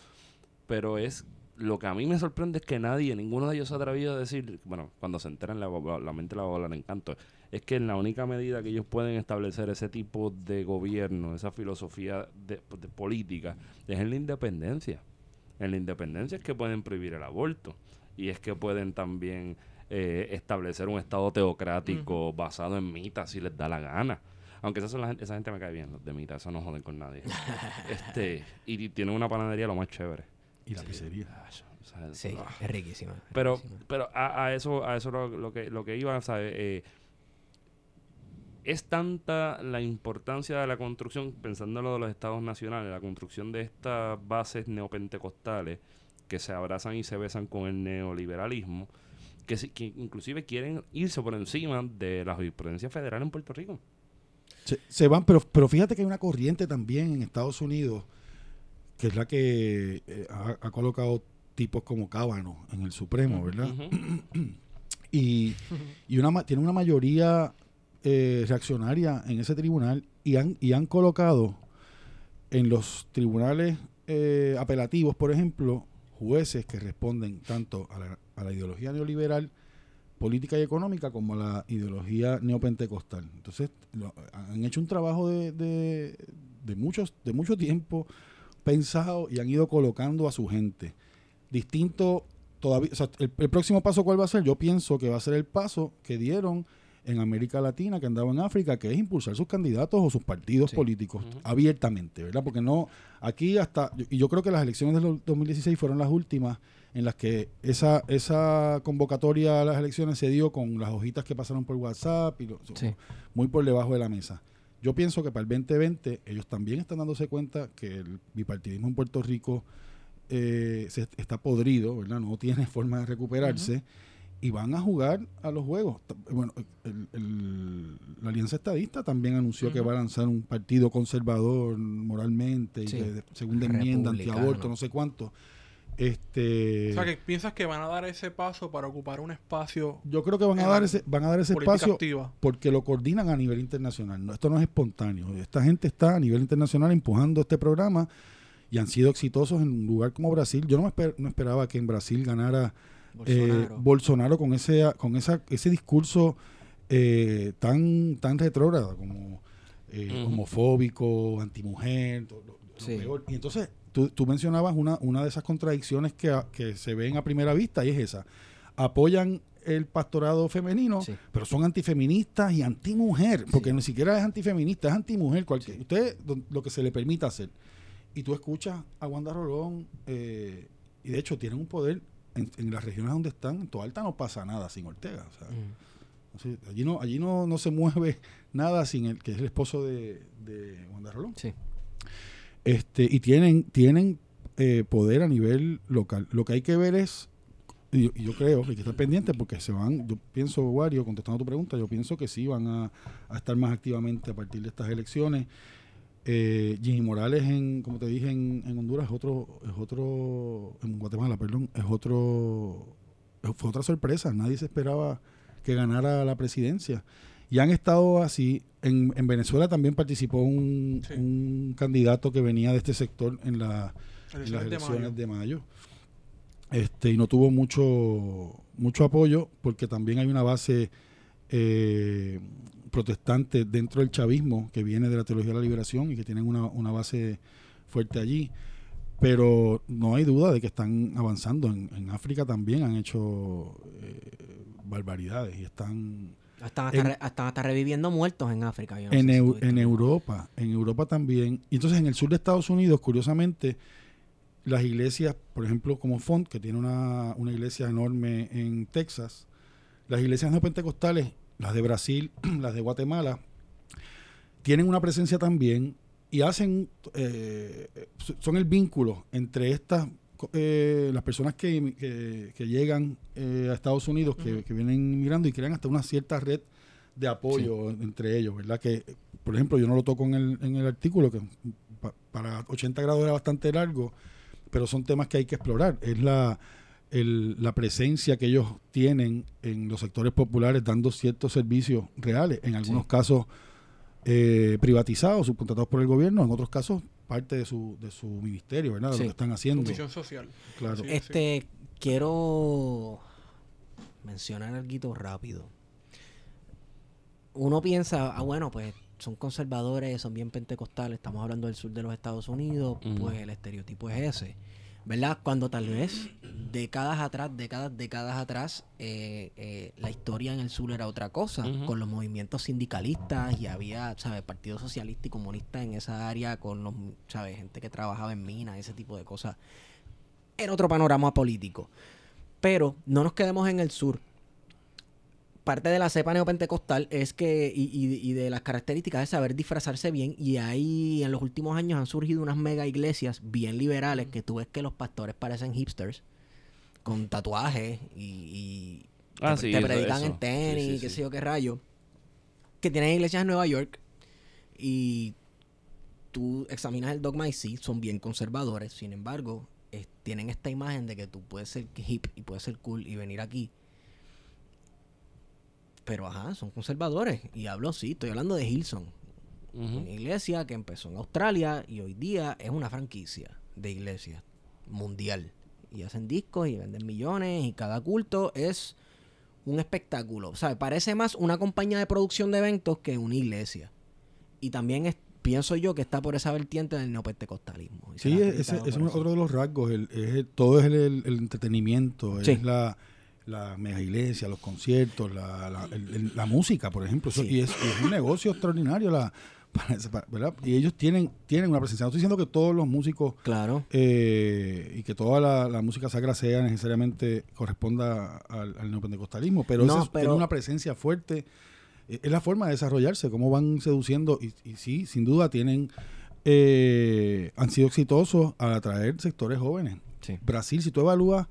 Pero es lo que a mí me sorprende es que nadie, ninguno de ellos se ha atrevido a decir, bueno, cuando se enteran la, la mente la va a volar en canto, es que en la única medida que ellos pueden establecer ese tipo de gobierno, esa filosofía de, de política, es en la independencia. En la independencia es que pueden prohibir el aborto y es que pueden también eh, establecer un estado teocrático basado en mitas si les da la gana. Aunque esa, son la esa gente me cae bien, los de mitas, eso no joden con nadie. este Y tienen una panadería lo más chévere. Y la pizzería. O sea, Sí, ah. es riquísima. es Pero, riquísima. pero a, a eso, a eso lo, lo que lo que iba, ¿sabes? Eh, es tanta la importancia de la construcción, pensando en lo de los estados nacionales, la construcción de estas bases neopentecostales que se abrazan y se besan con el neoliberalismo, que, que inclusive quieren irse por encima de la jurisprudencia federal en Puerto Rico. Se, se van, pero, pero fíjate que hay una corriente también en Estados Unidos que es la que eh, ha, ha colocado tipos como Cábano en el Supremo, ¿verdad? Y, y una, tiene una mayoría eh, reaccionaria en ese tribunal y han, y han colocado en los tribunales eh, apelativos, por ejemplo, jueces que responden tanto a la, a la ideología neoliberal, política y económica, como a la ideología neopentecostal. Entonces, lo- han hecho un trabajo de, de, de muchos, de mucho tiempo pensado y han ido colocando a su gente. Distinto todavía, el, el próximo paso cuál va a ser? Yo pienso que va a ser el paso que dieron en América Latina, que andaba en África, que es impulsar sus candidatos o sus partidos Sí. políticos abiertamente, ¿verdad? Porque no, aquí hasta, y yo creo que las elecciones del 2016 fueron las últimas en las que esa, esa convocatoria a las elecciones se dio con las hojitas que pasaron por WhatsApp y lo- Sí. muy por debajo de la mesa. Yo pienso que para el 2020 ellos también están dándose cuenta que el bipartidismo en Puerto Rico eh, se, está podrido, ¿verdad? No tiene forma de recuperarse y van a jugar a los juegos. Bueno, el- el- la Alianza Estadista también anunció que va a lanzar un partido conservador moralmente Sí. de segunda enmienda, antiaborto, no sé cuánto. Este, O sea, que piensas que van a dar ese paso para ocupar un espacio yo creo que van a dar ese, van a dar ese espacio activa. porque lo coordinan a nivel internacional. No, esto no es espontáneo. Esta gente está a nivel internacional empujando este programa y han sido exitosos en un lugar como Brasil. Yo no, me esper- no esperaba que en Brasil ganara eh, Bolsonaro. Bolsonaro con ese con esa ese discurso eh, tan tan retrógrado como eh, homofóbico, antimujer, todo lo- peor. Y entonces tú, tú mencionabas una, una de esas contradicciones que, a- que se ven a primera vista y es esa. Apoyan el pastorado femenino, Sí. pero son antifeministas y antimujer, porque ni siquiera es antifeminista, es antimujer. Cualquier, Usted lo que se le permita hacer. Y tú escuchas a Wanda Rolón, eh, y de hecho tienen un poder en, en las regiones donde están, en Toalta no pasa nada sin Ortega. o sea, Mm. allí no, allí no, no se mueve nada sin el que es el esposo de, de Wanda Rolón. Sí. Este, y tienen, tienen eh, poder a nivel local. Lo que hay que ver es, y yo, y yo creo que hay que estar pendiente porque se van, yo pienso, Wario, contestando a tu pregunta, yo pienso que sí van a, a estar más activamente a partir de estas elecciones. Eh, Jimmy Morales, en, como te dije, en, en Honduras es otro, es otro, en Guatemala, perdón, es otro, fue otra sorpresa. Nadie se esperaba que ganara la presidencia. Y han estado así. En, en Venezuela también participó un, Sí. un candidato que venía de este sector en, la- en las Elecciones de elecciones mayo. de mayo. Este, y no tuvo mucho, mucho apoyo porque también hay una base eh, protestante dentro del chavismo que viene de la teología de la liberación y que tienen una, una base fuerte allí. Pero no hay duda de que están avanzando. En, en África también han hecho eh, barbaridades y están Están hasta, En- re- están hasta reviviendo muertos en África. yo no en, Eu- en Europa, en Europa también. Y entonces en el sur de Estados Unidos, curiosamente, las iglesias, por ejemplo, como Font, que tiene una, una iglesia enorme en Texas, las iglesias neopentecostales, las de Brasil, las de Guatemala, tienen una presencia también y hacen, eh, son el vínculo entre estas, eh, las personas que, que- que llegan eh, a Estados Unidos, que, que vienen migrando y crean hasta una cierta red de apoyo entre ellos, ¿verdad? Que, por ejemplo, yo no lo toco en el, en el artículo, que pa- para 80 grados era bastante largo, pero son temas que hay que explorar. Es la, el- la presencia que ellos tienen en los sectores populares dando ciertos servicios reales, en algunos Sí. casos eh, privatizados, subcontratados por el gobierno, en otros casos parte de su, de su ministerio, ¿verdad? De Sí. lo que están Su haciendo. misión social. Claro. Sí, sí. Este, quiero mencionar algo rápido. Uno piensa, ah, bueno, pues son conservadores, son bien pentecostales, estamos hablando del sur de los Estados Unidos, pues el estereotipo es ese. ¿Verdad? Cuando tal vez décadas atrás, décadas, décadas atrás, eh, eh, la historia en el sur era otra cosa, con los movimientos sindicalistas y había, ¿sabes? Partido Socialista y Comunista en esa área, con los, ¿sabes? Gente que trabajaba en minas, ese tipo de cosas. Era otro panorama político. Pero no nos quedemos en el sur. Parte de la cepa neopentecostal es que, y, y- y de las características de saber disfrazarse bien, y ahí en los últimos años han surgido unas mega iglesias bien liberales que tú ves que los pastores parecen hipsters, con tatuajes y, y Ah, te, sí, te eso- predican eso. en tenis, Sí, sí, qué sé yo qué rayo, que tienen iglesias en Nueva York y tú examinas el dogma y sí, son bien conservadores. Sin embargo, es- tienen esta imagen de que tú puedes ser hip y puedes ser cool y venir aquí. Pero ajá, son conservadores. Y hablo, sí, estoy hablando de Hilson. Una iglesia que empezó en Australia y hoy día es una franquicia de iglesia mundial. Y hacen discos y venden millones y cada culto es un espectáculo. O sea, parece más una compañía de producción de eventos que una iglesia. Y también es- pienso yo que está por esa vertiente del neopentecostalismo. Sí, ese, es otro de los rasgos. El, es el- todo es el, el- el entretenimiento, Sí. es la, la mega iglesia, los conciertos, la, la, el- la música, por ejemplo. Sí. y, es, y es un negocio extraordinario. La, ¿verdad? Y ellos tienen, tienen una presencia. No estoy diciendo que todos los músicos Claro. eh, y que toda la, la música sacra sea necesariamente corresponda al, al neopentecostalismo, pero, No, pero- tiene una presencia fuerte. Eh, Es la forma de desarrollarse, cómo van seduciendo y, y sí, sin duda tienen eh, han sido exitosos al atraer sectores jóvenes. Sí. Brasil, si tú evalúas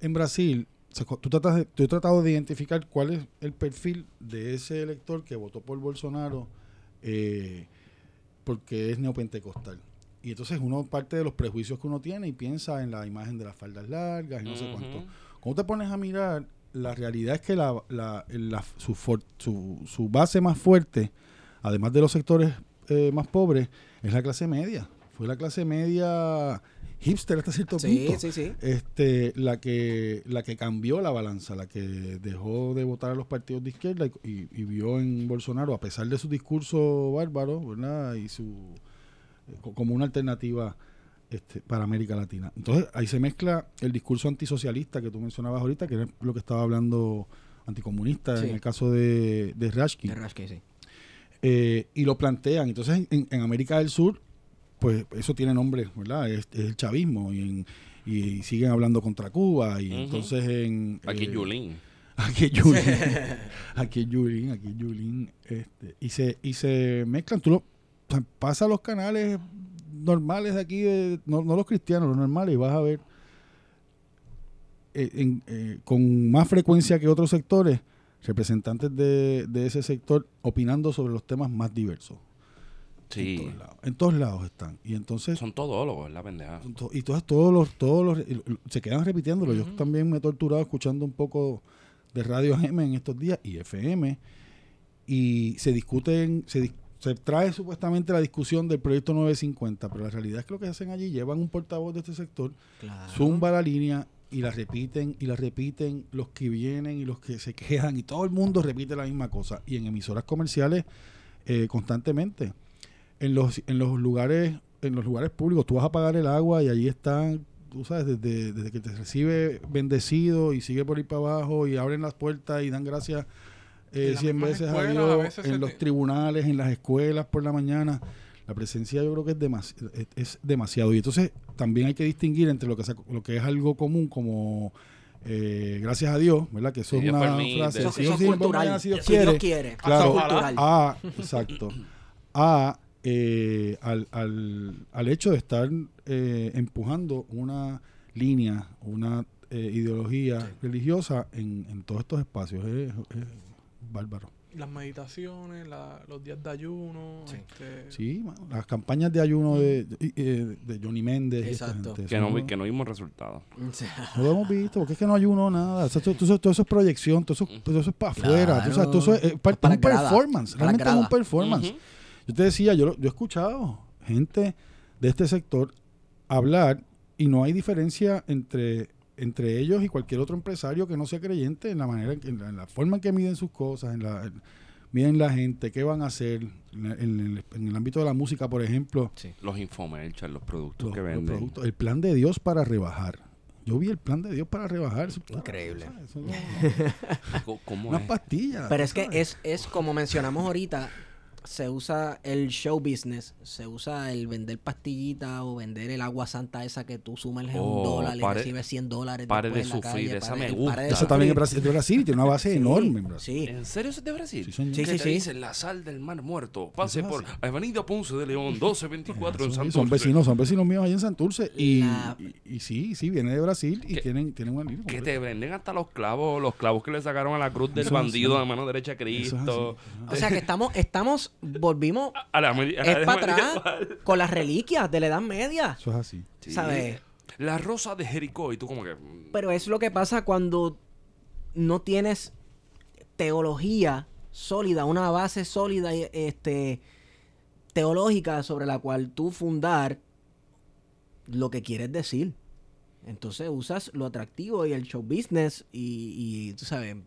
en Brasil, tú tratas de, tú he tratado de identificar cuál es el perfil de ese elector que votó por Bolsonaro eh, porque es neopentecostal. y entonces uno parte de los prejuicios que uno tiene y piensa en la imagen de las faldas largas y no sé cuánto. Cuando te pones a mirar, la realidad es que la, la- la- su, for- su, su base más fuerte, además de los sectores eh, más pobres, es la clase media. Fue la clase media hipster hasta cierto Sí, punto. sí, sí. Este, la que la que cambió la balanza, la que dejó de votar a los partidos de izquierda y, y- y vio en Bolsonaro, a pesar de su discurso bárbaro, ¿verdad? Y su eh, co- como una alternativa este, para América Latina. Entonces ahí se mezcla el discurso antisocialista que tú mencionabas ahorita, que es lo que estaba hablando anticomunista Sí. en el caso de, de Rashki, De Rashke, sí. eh, y lo plantean. Entonces en, en América del Sur, pues eso tiene nombre, ¿verdad? Es, es el chavismo y, en- y siguen hablando contra Cuba y entonces en... Aquí eh, Yulín. Aquí es Yulín. aquí Yulín, aquí es Yulín. Este, y, se, y se mezclan. Tú lo, pasa a los canales normales de aquí, de- no, no los cristianos, los normales, y vas a ver eh, en- eh, con más frecuencia que otros sectores representantes de, de ese sector opinando sobre los temas más diversos. En Sí. todos lados, en todos lados están. Y entonces Son todólogos, es la pendeja. to- y todos, todos los, todos los, se quedan repitiéndolo. Yo también me he torturado escuchando un poco de Radio M en estos días y FM y se discuten, se, dis- se trae supuestamente la discusión del proyecto 950, pero la realidad es que lo que hacen allí llevan un portavoz de este sector, Claro. zumba la línea y la repiten y la repiten los que vienen y los que se quejan y todo el mundo repite la misma cosa y en emisoras comerciales eh, constantemente en los en los lugares en los lugares públicos tú vas a pagar el agua y allí están tú sabes desde, desde que te recibe bendecido y sigue por ahí para abajo y abren las puertas y dan gracias eh, En las 100 mismas veces a Dios veces en los te- tribunales en las escuelas por la mañana la presencia yo creo que es, demasi- es, es demasiado y entonces también hay que distinguir entre lo que lo que es algo común como eh, gracias a Dios verdad que eso es una permite. frase Eso, si eso Dios es sigue, cultural. si Dios Si quiere Dios quiere. Claro, Eso es cultural. a, exacto, a eh, al, al, al hecho de estar eh, empujando una línea, una eh, ideología religiosa en, en todos estos espacios. Es, es bárbaro. Las meditaciones, la- los días de ayuno, Sí. este, Sí, las campañas de ayuno de, de, de Johnny Méndez. Exacto. gente, Que no, que no vimos resultados. O sea, No lo hemos visto, porque es que no ayuno nada. O sea, todo, todo eso, todo eso es proyección, todo eso, todo eso es para afuera. todo eso es, Para un grada, performance. para Realmente es un performance. Yo te decía, yo, lo- yo he escuchado gente de este sector hablar y no hay diferencia entre, entre ellos y cualquier otro empresario que no sea creyente en la manera, en, que- en la, en la forma en que miden sus cosas, en la, en- miden la gente, qué van a hacer en, en el, en el ámbito de la música, por ejemplo. Los infomercials, los productos los- que los venden. productos, el plan de Dios para rebajar. Yo vi el plan de Dios para rebajar. Increíble. Eso no- Co- ¿Cómo Unas es? pastillas. Pero es que es, es como mencionamos ahorita, se usa el show business, se usa el vender pastillitas o vender el agua santa esa que tú sumerges un Oh, dólar y recibes 100 dólares. pare de en la sufrir, calle, esa pare- me el gusta. Eso también es sufrir. Brasil, de Brasil y tiene una base Sí, enorme en Brasil. Sí. ¿En serio eso es de Brasil? Sí. Sí, sí, sí. dicen la sal del mar muerto. Pase por. Avenida Ponce de León, 1224 en Santurce. son vecinos, son vecinos míos allá en Santurce. Y, La- y, y sí, sí, viene de Brasil y Que- tienen, tienen una línea. Que te venden hasta los clavos, los clavos que le sacaron a la cruz del Eso bandido de mano derecha a Cristo. O sea que estamos, estamos, volvimos A la medi- a la es para atrás medieval. con las reliquias de la Edad Media. Eso es así. Sí. ¿Sabes? La rosa de Jericó y tú como que... mm, Pero es lo que pasa cuando no tienes teología sólida, una base sólida este teológica sobre la cual tú fundar lo que quieres decir. Entonces usas lo atractivo y el show business y, y tú sabes, es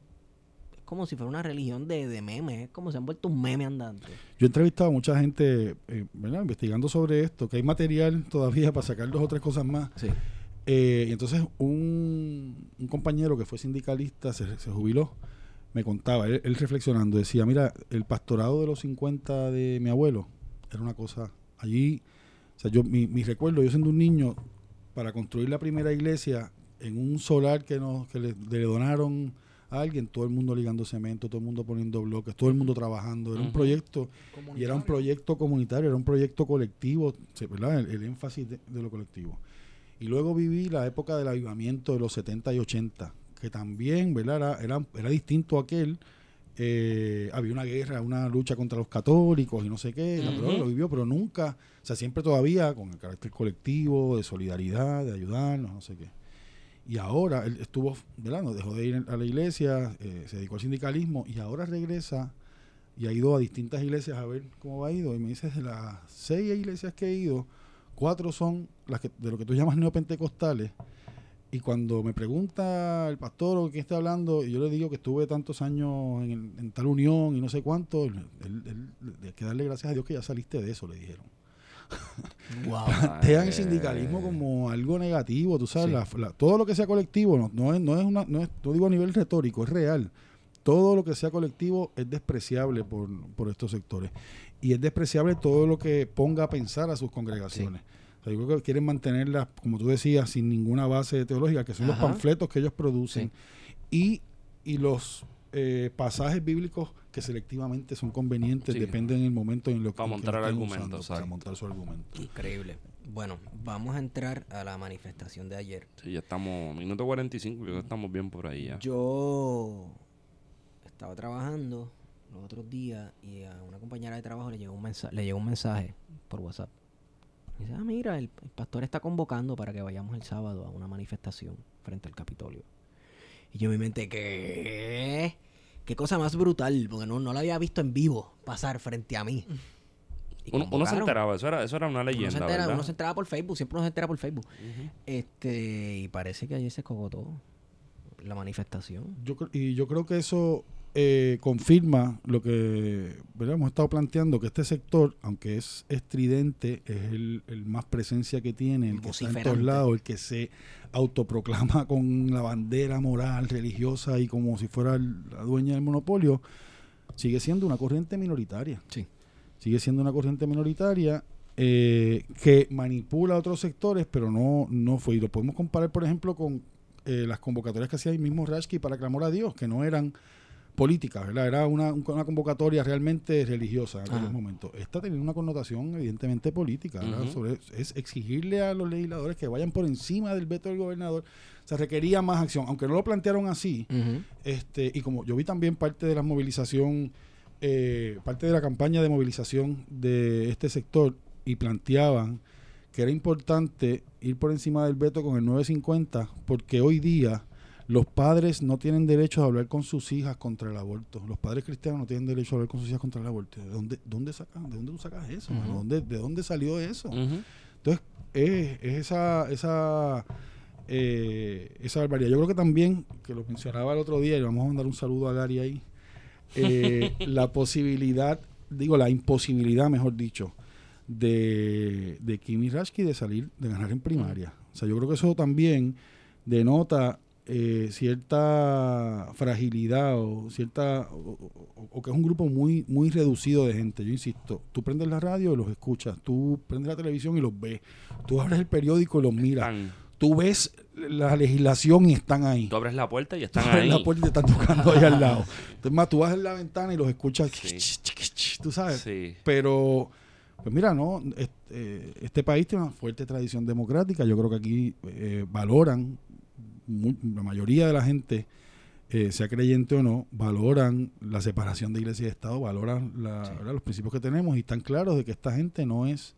como si fuera una religión de, de memes, es como si han vuelto un meme andante. Yo he entrevistado a mucha gente, eh, ¿verdad? Investigando sobre esto, que hay material todavía para sacar dos o tres cosas más. Sí. Eh, y entonces un, un compañero que fue sindicalista se, se jubiló, me contaba, él, él reflexionando, decía, mira, el pastorado de los 50 de mi abuelo era una cosa, allí, o sea, yo, mi, mi recuerdo, yo siendo un niño, para construir la primera iglesia en un solar que, nos, que le, le donaron a alguien, todo el mundo ligando cemento, todo el mundo poniendo bloques, todo el mundo trabajando, era un proyecto y era un comunitario. proyecto comunitario, era un proyecto colectivo, ¿verdad? El, el énfasis de, de lo colectivo. Y luego viví la época del avivamiento de los 70 y 80, que también, ¿verdad? Era, era, era distinto a aquel, eh, había una guerra, una lucha contra los católicos y no sé qué, Pedro lo vivió, pero nunca, o sea, siempre todavía con el carácter colectivo, de solidaridad, de ayudarnos, no sé qué. Y ahora él estuvo, ¿verdad? Dejó de ir a la iglesia, eh, se dedicó al sindicalismo y ahora regresa y ha ido a distintas iglesias a ver cómo ha ido. Y me dice, de las seis iglesias que he ido, cuatro son las que, de lo que tú llamas neopentecostales. Y cuando me pregunta el pastor o quién está hablando, y yo le digo que estuve tantos años en, tal unión y no sé cuánto, hay que darle gracias a Dios que ya saliste de eso, le dijeron. Wow. Plantean el sindicalismo como algo negativo, tú sabes, Sí. la- la- todo lo que sea colectivo, no, no es, no es una, no es, no digo a nivel retórico, es real. Todo lo que sea colectivo es despreciable por, por estos sectores. Y es despreciable todo lo que ponga a pensar a sus congregaciones. O sea, yo creo que quieren mantenerlas, como tú decías, sin ninguna base teológica, que son los panfletos que ellos producen. Y, y los eh, pasajes bíblicos que selectivamente son convenientes, Sí. dependen del momento en lo que Para montar el estén argumento, usando, para montar su argumento. Increíble. Bueno, vamos a entrar a la manifestación de ayer. Sí, ya estamos, minuto 45, creo que estamos bien por ahí ya. Yo estaba trabajando los otros días y a una compañera de trabajo le llegó un mensaje, le llegó un mensaje por WhatsApp. Dice, ah, mira, el, el pastor está convocando para que vayamos el sábado a una manifestación frente al Capitolio. Y yo en mi mente, ¿qué? Qué cosa más brutal, porque no, no la había visto en vivo pasar frente a mí. Uno, uno se enteraba, eso era, eso era una Uno leyenda, se, entera, ¿verdad? uno se enteraba por Facebook, siempre uno se entera por Facebook. Este, y parece que ayer se cogotó la manifestación. Yo, y yo creo que eso eh, confirma lo que ¿verdad? hemos estado planteando, que este sector, aunque es estridente, es el, el más presencia que tiene, el que está en todos lados, el que se autoproclama con la bandera moral, religiosa y como si fuera la dueña del monopolio, sigue siendo una corriente minoritaria. Sí. Sigue siendo una corriente minoritaria eh, que manipula a otros sectores, pero no, no fue. Y lo podemos comparar, por ejemplo, con eh, las convocatorias que hacía el mismo Rashki para clamor a Dios, que no eran políticas, ¿verdad? Era una, un- una convocatoria realmente religiosa en aquellos Ajá. momentos. Esta tenía una connotación evidentemente política. Sobre- es exigirle a los legisladores que vayan por encima del veto del gobernador. O sea, requería más acción, aunque no lo plantearon así. Este, y como yo vi también parte de la movilización, eh, parte de la campaña de movilización de este sector y planteaban que era importante ir por encima del veto con el 950 porque hoy día los padres no tienen derecho a hablar con sus hijas contra el aborto. Los padres cristianos no tienen derecho a hablar con sus hijas contra el aborto. ¿De dónde, dónde sacan, de dónde tú sacas eso? Ujú. ¿Dónde- ¿De dónde salió eso? Entonces, es, es esa, esa, eh, esa barbaridad. Yo creo que también, que lo mencionaba el otro día, y vamos a mandar un saludo a Gary ahí, eh, la posibilidad, digo, la imposibilidad, mejor dicho, de, de Kimi Rashki de salir, de ganar en primaria. O sea, yo creo que eso también denota eh, cierta fragilidad o cierta o, o- o que es un grupo muy muy reducido de gente. Yo insisto, tú prendes la radio y los escuchas, tú prendes la televisión y los ves, tú abres el periódico y los miras, Están- tú ves la legislación y están ahí. tú abres la puerta y Tú están abres ahí. la puerta y te están tocando ahí al lado. Entonces, más, tú vas en la ventana y los escuchas, Sí. tú sabes. Sí. Pero, pues mira, no, este, este país tiene una fuerte tradición democrática. Yo creo que aquí eh, valoran, la mayoría de la gente, eh, sea creyente o no, valoran la separación de iglesia y Estado, valoran la- ¿verdad? los principios que tenemos y están claros de que esta gente no es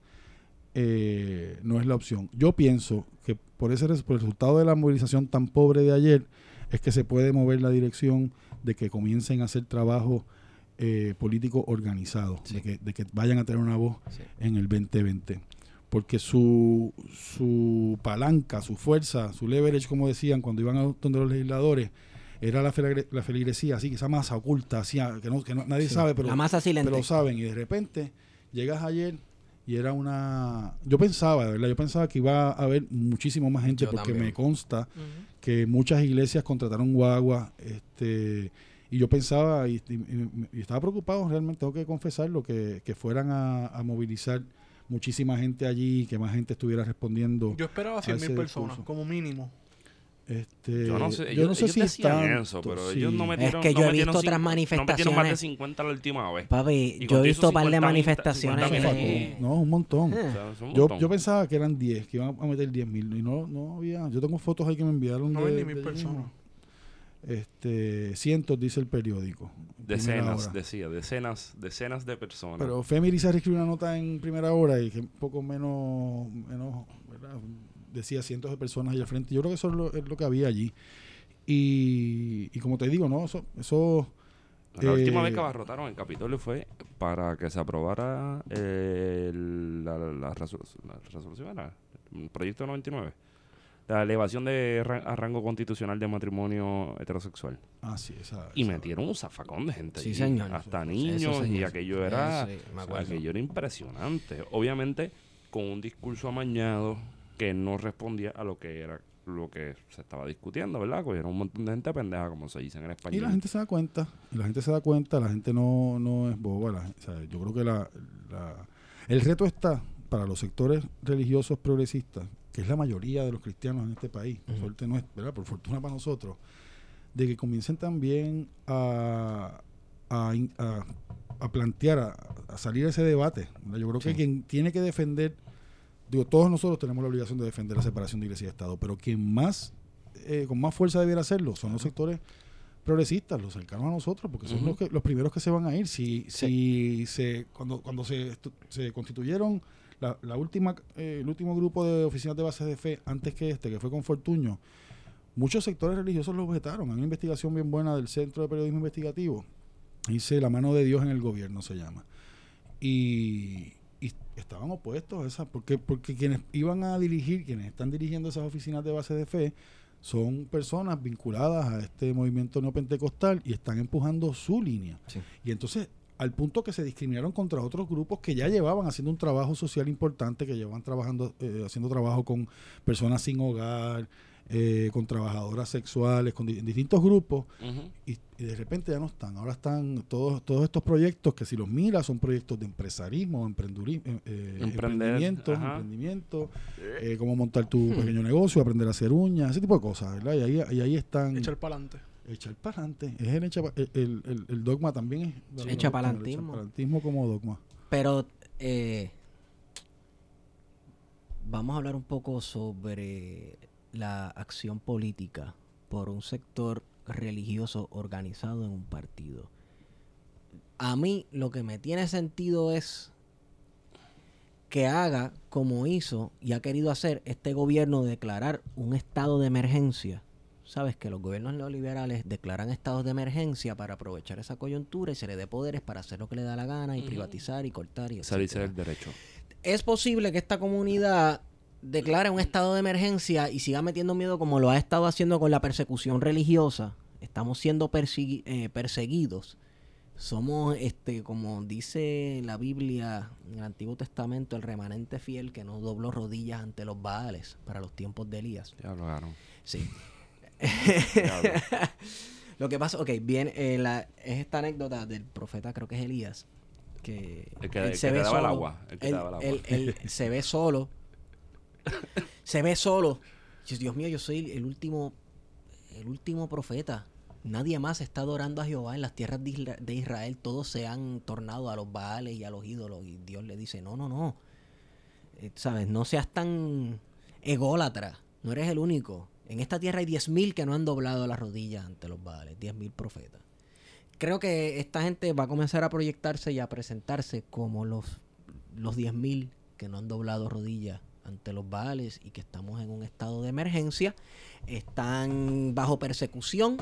eh, no es la opción. Yo pienso que por ese por el resultado de la movilización tan pobre de ayer es que se puede mover la dirección de que comiencen a hacer trabajo eh, político organizado, de, que, de que vayan a tener una voz Sí. en el 2020. Porque su, su palanca, su fuerza, su leverage, como decían cuando iban a donde los legisladores, era la, feligre- la feligresía, así, esa masa oculta, así, ah, que, no, que no- nadie Sí. sabe, pero la masa silente. pero saben, y de repente llegas ayer y era una... Yo pensaba, de verdad, yo pensaba que iba a haber muchísimo más gente Yo porque también. me consta que muchas iglesias contrataron guagua, este... Y yo pensaba, y, y- y estaba preocupado realmente, tengo que confesarlo, que, que fueran a, a movilizar muchísima gente allí, que más gente estuviera respondiendo. Yo esperaba 100 ese mil personas, discurso. como mínimo. Este, Yo no sé, yo ellos, no sé ellos si decían tanto, eso, pero sí. ellos no metieron que yo no he visto cinco- otras No metieron más de manifestaciones. 50 la última vez. Papi, yo he visto un par de 50 manifestaciones. 50 que- No, un montón. O sea, son un Yo, montón. yo pensaba que eran 10, que iban a meter 10 mil. Y no, no había. Yo tengo fotos ahí que me enviaron. No de, ven ni mil personas. Este, cientos, dice el periódico. Decenas, decía, decenas, decenas de personas. Pero Femi Rizar escribió una nota en primera hora y que un poco menos, menos ¿verdad? decía cientos de personas ahí al frente. Yo creo que eso es lo, es lo que había allí. Y, y como te digo, ¿no? Eso, eso la última eh, vez que abarrotaron el Capitolio fue para que se aprobara eh, la, la resolu- la resolución, ¿era? el proyecto 99. La elevación de ra- a rango constitucional de matrimonio heterosexual. Ah, sí, esa, Y esa- metieron un zafacón de gente. Sí, allí, señor. Hasta Eso, niños y señor. aquello era, Sí, aquello era impresionante. Obviamente con un discurso amañado que no respondía a lo que era lo que se estaba discutiendo, ¿verdad? Cogieron un montón de gente pendeja, como se dice en el español. Y la gente se da cuenta, y la gente se da cuenta, la gente no, no es boba. la gen- o sea, yo creo que la, la- el reto está para los sectores religiosos progresistas, que es la mayoría de los cristianos en este país, por suerte no es, ¿verdad? por fortuna para nosotros, de que comiencen también a, a, a- a plantear, a, salir a ese debate. ¿verdad? Yo creo que quien tiene que defender, digo, todos nosotros tenemos la obligación de defender la separación de iglesia y Estado, pero quien más, eh, con más fuerza debiera hacerlo son los sectores progresistas, los cercanos a nosotros, porque son los, que, los primeros que se van a ir. Si, si se, cuando, cuando se, se constituyeron la, la última, eh, el último grupo de oficinas de bases de fe, antes que este, que fue con Fortuño, muchos sectores religiosos lo vetaron. Hay una investigación bien buena del Centro de Periodismo Investigativo. Dice La mano de Dios en el gobierno se llama. Y, y estaban opuestos a esa, porque, porque quienes iban a dirigir, quienes están dirigiendo esas oficinas de base de fe, son personas vinculadas a este movimiento neopentecostal y están empujando su línea. Sí. Y entonces, al punto que se discriminaron contra otros grupos que ya llevaban haciendo un trabajo social importante, que llevaban trabajando, eh, haciendo trabajo con personas sin hogar, eh, con trabajadoras sexuales, con di- distintos grupos, y, y de repente ya no están. Ahora están todos, todos estos proyectos que si los miras son proyectos de empresarismo, emprenduri- eh, eh, emprendimiento, ajá. emprendimiento, eh, cómo montar tu pequeño negocio, aprender a hacer uñas, ese tipo de cosas, ¿verdad? Y ahí, y ahí están Echar para adelante. Echar para adelante. Es el, echa el, el- dogma también es Echapalantismo. el echapalantismo como dogma. Pero eh, vamos a hablar un poco sobre la acción política por un sector religioso organizado en un partido. A mí lo que me tiene sentido es que haga como hizo y ha querido hacer este gobierno de declarar un estado de emergencia. Sabes que los gobiernos neoliberales declaran estados de emergencia para aprovechar esa coyuntura y se le dé poderes para hacer lo que le da la gana y privatizar y cortar y Salirse del derecho. Es posible que esta comunidad declare un estado de emergencia y siga metiendo miedo como lo ha estado haciendo con la persecución religiosa. Estamos siendo persegui- eh, perseguidos. Somos, este, como dice la Biblia en el Antiguo Testamento, el remanente fiel que no dobló rodillas ante los Baales para los tiempos de Elías. Ya lo agarraron. Sí. Lo que pasa, ok, bien, eh, la- es esta anécdota del profeta, creo que es Elías, que, El que- él el se que ve el solo. agua, el que te él, daba el agua. él- él se ve solo. se ve solo. Dios mío, yo soy el último, el último profeta. Nadie más está adorando a Jehová en las tierras de Israel. Todos se han tornado a los baales y a los ídolos. Y Dios le dice, no, no, no. Eh, ¿Sabes? No seas tan ególatra. No eres el único. En esta tierra hay 10.000 que no han doblado las rodillas ante los baales. 10.000 profetas. Creo que esta gente va a comenzar a proyectarse y a presentarse como los, los 10.000 que no han doblado rodillas ante los baales y que estamos en un estado de emergencia. Están bajo persecución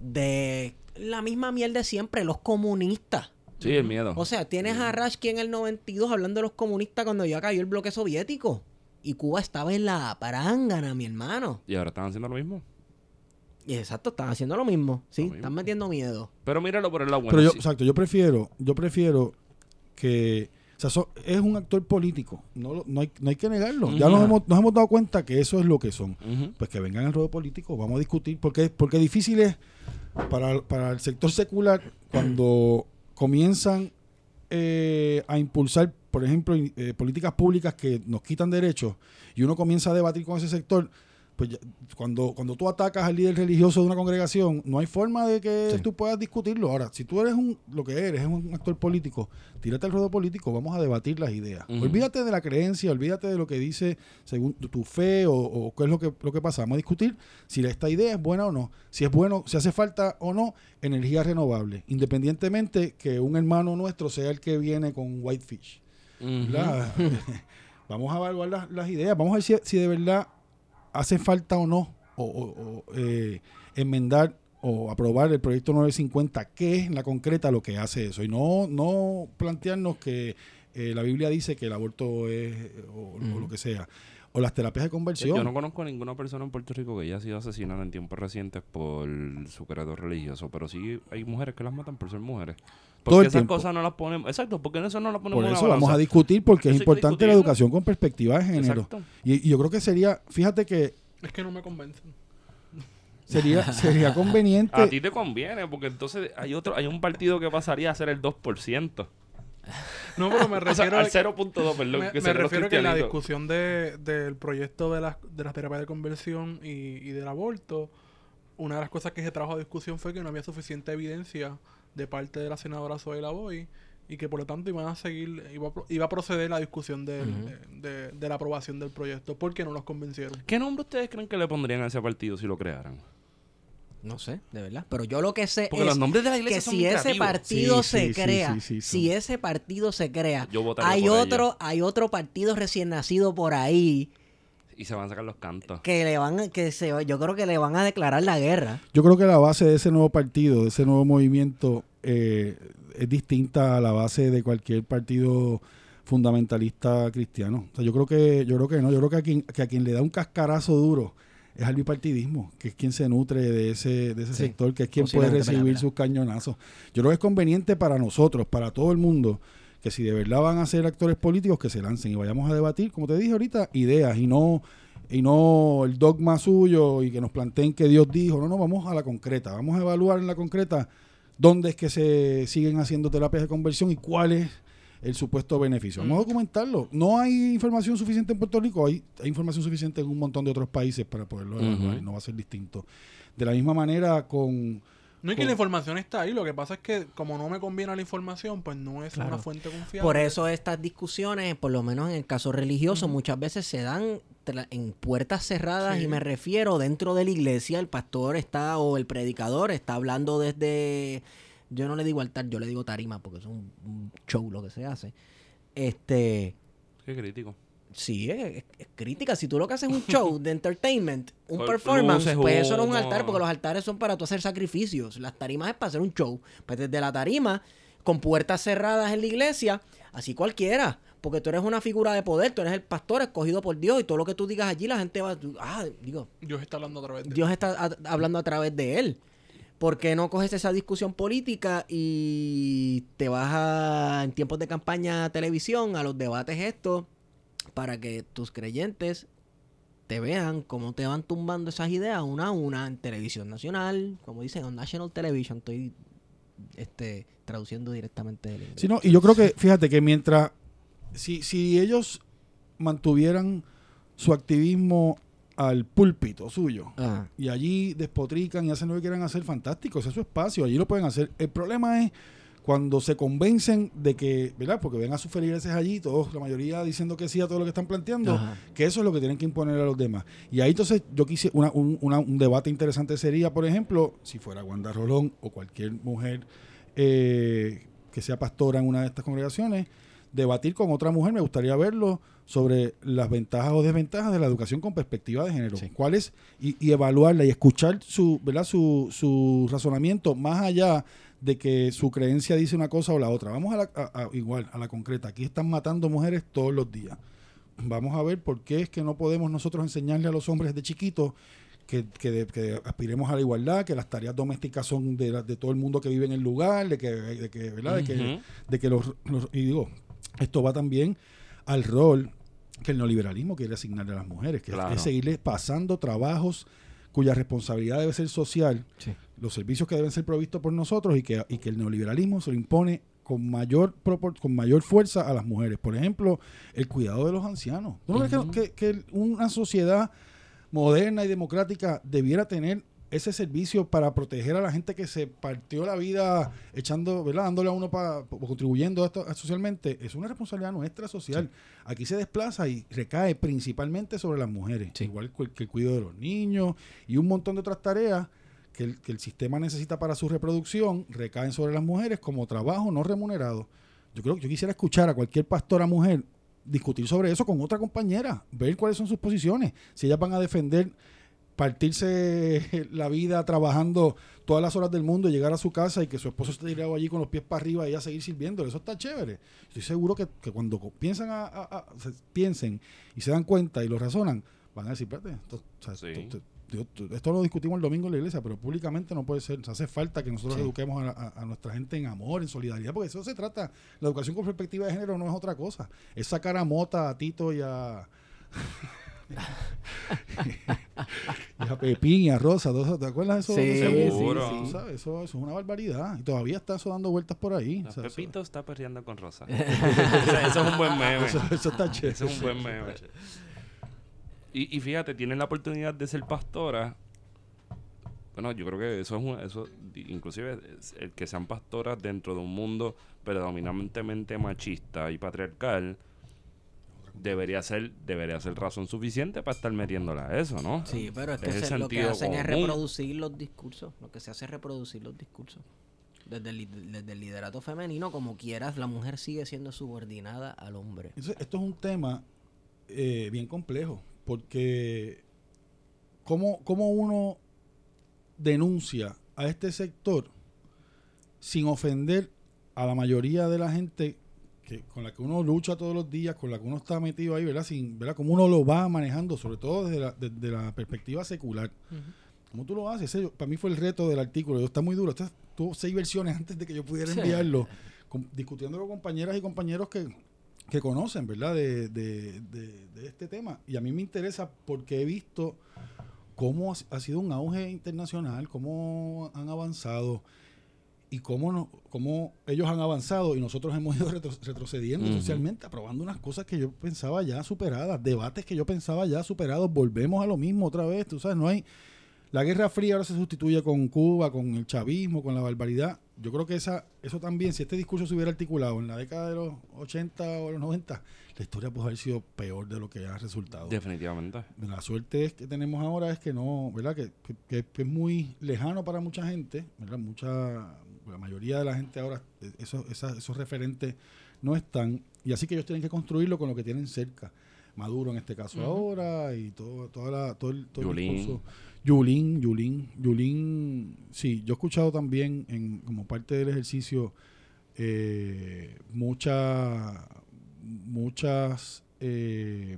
de la misma miel de siempre, los comunistas. Sí, el miedo. O sea, tienes a Rashki en el 92 hablando de los comunistas cuando ya cayó el bloque soviético. Y Cuba estaba en la parángana, mi hermano. y ahora están haciendo lo mismo. Y exacto, están haciendo lo mismo. Sí, Lo mismo. están metiendo miedo. Pero míralo por el lado bueno. Pero yo, sí. exacto, yo prefiero, yo prefiero que, o sea, so- es un actor político, no, no, hay, no hay que negarlo. Ya nos hemos, nos hemos dado cuenta que eso es lo que son. Pues que vengan al ruedo político, vamos a discutir, porque, porque difícil es para, para el sector secular cuando comienzan eh, a impulsar, por ejemplo, eh, políticas públicas que nos quitan derechos y uno comienza a debatir con ese sector, pues ya- cuando, cuando tú atacas al líder religioso de una congregación, no hay forma de que Sí. tú puedas discutirlo. Ahora, si tú eres un, lo que eres, es un actor político, tírate al ruedo político, vamos a debatir las ideas. Olvídate de la creencia, olvídate de lo que dice según tu, tu fe o, o qué es lo que, lo que pasa. Vamos a discutir si esta idea es buena o no, si es bueno, si hace falta o no energía renovable, independientemente que un hermano nuestro sea el que viene con Whitefish. Vamos a evaluar las, las ideas, vamos a ver si, si de verdad hace falta o no o, o- o, eh, enmendar o aprobar el proyecto 950, qué es en la concreta lo que hace eso. Y no, no plantearnos que eh, la Biblia dice que el aborto es o, o lo que sea o las terapias de conversión. Yo no conozco ninguna persona en Puerto Rico que haya sido asesinada en tiempos recientes por su credo religioso, pero sí hay mujeres que las matan por ser mujeres. Porque Todo el esas tiempo. cosas no las ponemos, exacto, porque en eso no las ponemos Por en eso una vamos a discutir porque es Eso importante la educación con perspectiva de género. Exacto. Y, y yo creo que sería, fíjate que Es que no me convencen. sería, sería conveniente. A ti te conviene, porque entonces hay otro, hay un partido que pasaría a ser el 2%. No, pero me O sea, refiero al a- 2.2, perdón. me, que me refiero que en la discusión de, del proyecto de las, de las terapias de conversión y, y del aborto, una de las cosas que se trajo a discusión fue que no había suficiente evidencia de parte de la senadora Zoe Boy y que por lo tanto iban a seguir, iba a, iba a proceder la discusión del- de, de- de la aprobación del proyecto porque no los convencieron. ¿Qué nombre ustedes creen que le pondrían a ese partido si lo crearan? No sé, de verdad. Pero yo lo que sé Porque es los nombres de la iglesia que son si ese partido Sí, se sí, sí, crea, sí, sí, si ese partido se crea, Yo hay otro, hay otro partido recién nacido por ahí Y se van a sacar los cantos. que le van, a- que se, yo creo que le van a declarar la guerra. Yo creo que la base de ese nuevo partido, de ese nuevo movimiento, eh, es distinta a la base de cualquier partido fundamentalista cristiano. O sea, yo creo que, yo creo que no, yo creo que a quien, que a quien le da un cascarazo duro es al bipartidismo, que es quien se nutre de ese, de ese Sí, sector, que es quien puede recibir verdad, sus cañonazos. Yo creo que es conveniente para nosotros, para todo el mundo, que si de verdad van a ser actores políticos, que se lancen y vayamos a debatir, como te dije ahorita, ideas y no y no el dogma suyo y que nos planteen que Dios dijo. No, no, vamos a la concreta. Vamos a evaluar en la concreta dónde es que se siguen haciendo terapias de conversión y cuál es el supuesto beneficio. Vamos a documentarlo. No hay información suficiente en Puerto Rico, hay, hay información suficiente en un montón de otros países para poderlo evaluar y no va a ser distinto. De la misma manera con... No es que la información está ahí, lo que pasa es que como no me conviene la información, pues no es Claro. una fuente confiable. Por eso estas discusiones, por lo menos en el caso religioso, muchas veces se dan en puertas cerradas Sí. y me refiero dentro de la iglesia, el pastor está o el predicador está hablando desde, yo no le digo altar, yo le digo tarima porque es un, un show lo que se hace. Este, Qué crítico. sí, es, es- es crítica. Si tú lo que haces es un show de entertainment, un performance, luces, pues eso no es un altar porque los altares son para tú hacer sacrificios. Las tarimas es para hacer un show. Pues desde la tarima, con puertas cerradas en la iglesia, así cualquiera. Porque tú eres una figura de poder, tú eres el pastor escogido por Dios y todo lo que tú digas allí la gente va, ah, digo, Dios está hablando a través de Dios está a- hablando a través de él. ¿Por qué no coges esa discusión política y te vas a, en tiempos de campaña a televisión, a los debates estos, para que tus creyentes te vean cómo te van tumbando esas ideas una a una en televisión nacional, como dicen, en National Television, estoy este, traduciendo directamente inglés. Sí, no, y yo creo que, fíjate que mientras, si, si ellos mantuvieran su activismo al púlpito suyo, Ah, y allí despotrican y hacen lo que quieran hacer, fantástico, ese es su espacio, allí lo pueden hacer. El problema es cuando se convencen de que, ¿verdad? Porque ven a sus feligreses allí, todos, la mayoría diciendo que sí a todo lo que están planteando, Ajá. que eso es lo que tienen que imponer a los demás. Y ahí entonces yo quise, una- un, una- un debate interesante sería, por ejemplo, si fuera Wanda Rolón o cualquier mujer eh, que sea pastora en una de estas congregaciones, debatir con otra mujer, me gustaría verlo sobre las ventajas o desventajas de la educación con perspectiva de género. ¿Cuáles? Y, y evaluarla y escuchar su, ¿verdad? Su, su razonamiento más allá de que su creencia dice una cosa o la otra. Vamos a la, a- a- igual, a la concreta. Aquí están matando mujeres todos los días. Vamos a ver por qué es que no podemos nosotros enseñarle a los hombres de chiquitos que, que, de- que aspiremos a la igualdad, que las tareas domésticas son de, la- de todo el mundo que vive en el lugar, de que, de que, ¿verdad? De que, Ujú. de que los, los- y digo, esto va también al rol que el neoliberalismo quiere asignarle a las mujeres, que es- Claro. es seguirles pasando trabajos cuya responsabilidad debe ser social, Sí. los servicios que deben ser provistos por nosotros y que, y que el neoliberalismo se lo impone con mayor propor- con mayor fuerza a las mujeres. Por ejemplo, el cuidado de los ancianos. ¿Tú no crees que- que, que una sociedad moderna y democrática debiera tener ese servicio para proteger a la gente que se partió la vida echando, ¿verdad? Dándole a uno para contribuyendo a esto a- socialmente, es una responsabilidad nuestra social. Aquí se desplaza y recae principalmente sobre las mujeres, Sí. igual que el- que el cuidado de los niños y un montón de otras tareas que el, que el sistema necesita para su reproducción recaen sobre las mujeres como trabajo no remunerado. Yo creo que yo quisiera escuchar a cualquier pastora mujer discutir sobre eso con otra compañera, ver cuáles son sus posiciones, si ellas van a defender partirse la vida trabajando todas las horas del mundo y llegar a su casa y que su esposo esté tirado allí con los pies para arriba y ella seguir sirviendo. Eso está chévere. Estoy seguro que, que cuando piensan a, a- a- se- piensen y se dan cuenta y lo razonan, van a decir, espérate, esto, o sea, Sí. esto- esto- esto- esto lo discutimos el domingo en la iglesia, pero públicamente no puede ser. O sea, hace falta que nosotros Sí. eduquemos a, a- a nuestra gente en amor, en solidaridad, porque eso se trata. La educación con perspectiva de género no es otra cosa. Es sacar a Mota, a Tito y a... y a Pepín y a Rosa, eso, ¿te acuerdas de eso? Sí? Seguro. Sabes, eso, eso es una barbaridad. Y todavía está eso dando vueltas por ahí. No, O sea, eso- Pepito está perreando con Rosa. eso, eso es un buen meme. eso, eso está chévere. Ese es un buen meme. Y, y fíjate, tienen la oportunidad de ser pastora. Bueno, yo creo que eso es un, eso, inclusive es- el que sean pastoras dentro de un mundo predominantemente machista y patriarcal debería ser debería ser razón suficiente para estar metiéndola a eso, ¿no? Sí, pero es que Es el se- lo que hacen es reproducir los discursos. Lo que se hace es reproducir los discursos. Desde el, desde el liderato femenino, como quieras, la mujer sigue siendo subordinada al hombre. Entonces, esto es un tema eh, bien complejo, porque ¿cómo, cómo uno denuncia a este sector sin ofender a la mayoría de la gente que, con la que uno lucha todos los días, con la que uno está metido ahí, ¿verdad? Sin, ¿verdad? Cómo uno lo va manejando, sobre todo desde la, desde la perspectiva secular. ¿Cómo tú lo haces? Para mí fue el reto del artículo. Está muy duro. Este tuvo seis versiones antes de que yo pudiera enviarlo, con- discutiendo con compañeras y compañeros que, que conocen, ¿verdad? De, de- de- de este tema. Y a mí me interesa porque he visto cómo ha, ha sido un auge internacional, cómo han avanzado y cómo, no- cómo ellos han avanzado y nosotros hemos ido retro- retrocediendo socialmente, aprobando unas cosas que yo pensaba ya superadas, debates que yo pensaba ya superados, volvemos a lo mismo otra vez, tú sabes, no hay... La Guerra Fría ahora se sustituye con Cuba, con el chavismo, con la barbaridad. Yo creo que esa, eso también, si este discurso se hubiera articulado en la década de los 80 o los 90, la historia puede haber sido peor de lo que ha resultado. Definitivamente. La suerte es que tenemos ahora es que no, ¿verdad? Que, que- que- que es muy lejano para mucha gente, ¿verdad? Mucha, la mayoría de la gente ahora, eh, esos, esas- esos referentes no están, y así que ellos tienen que construirlo con lo que tienen cerca. Maduro en este caso ahora, y todo, toda la, todo el, todo el Yulín. discurso. Yulín, Yulín, Yulín, sí, yo he escuchado también en, como parte del ejercicio eh, mucha- muchas eh,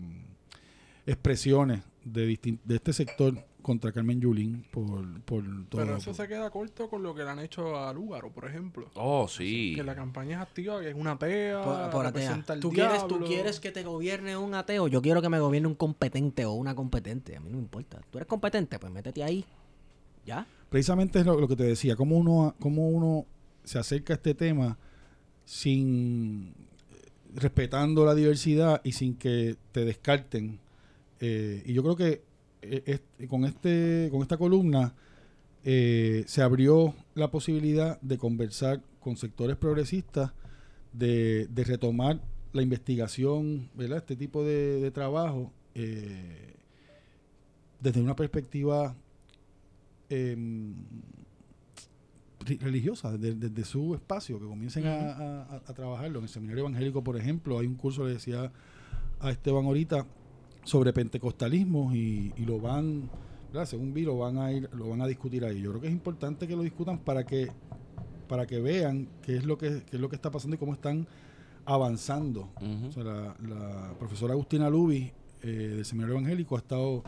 expresiones de, distin- de este sector contra Carmen Yulín por, por todo. Pero eso se queda corto con lo que le han hecho a Lúgaro, por ejemplo. Oh, sí. Que la campaña es activa, que es una atea, Por, por atea. ¿Tú quieres, ¿Tú quieres que te gobierne un ateo? Yo quiero que me gobierne un competente o una competente. A mí no me importa. ¿Tú eres competente? Pues métete ahí. ¿Ya? Precisamente es lo, lo que te decía, cómo uno, cómo uno se acerca a este tema sin respetando la diversidad y sin que te descarten. Eh, y yo creo que es- con este con esta columna eh, se abrió la posibilidad de conversar con sectores progresistas, de, de retomar la investigación, ¿verdad? Este tipo de, de trabajo eh, desde una perspectiva em, religiosa, desde, desde su espacio, que comiencen a- a trabajarlo. En el seminario evangélico, por ejemplo, hay un curso, le decía a Esteban ahorita, sobre pentecostalismo y, y lo van, ¿verdad? según vi, lo van a ir, lo van a discutir ahí. Yo creo que es importante que lo discutan para que para que vean qué es lo que qué es lo que está pasando y cómo están avanzando. O sea, la, la profesora Agustina Lubi eh, del Seminario Evangélico ha estado,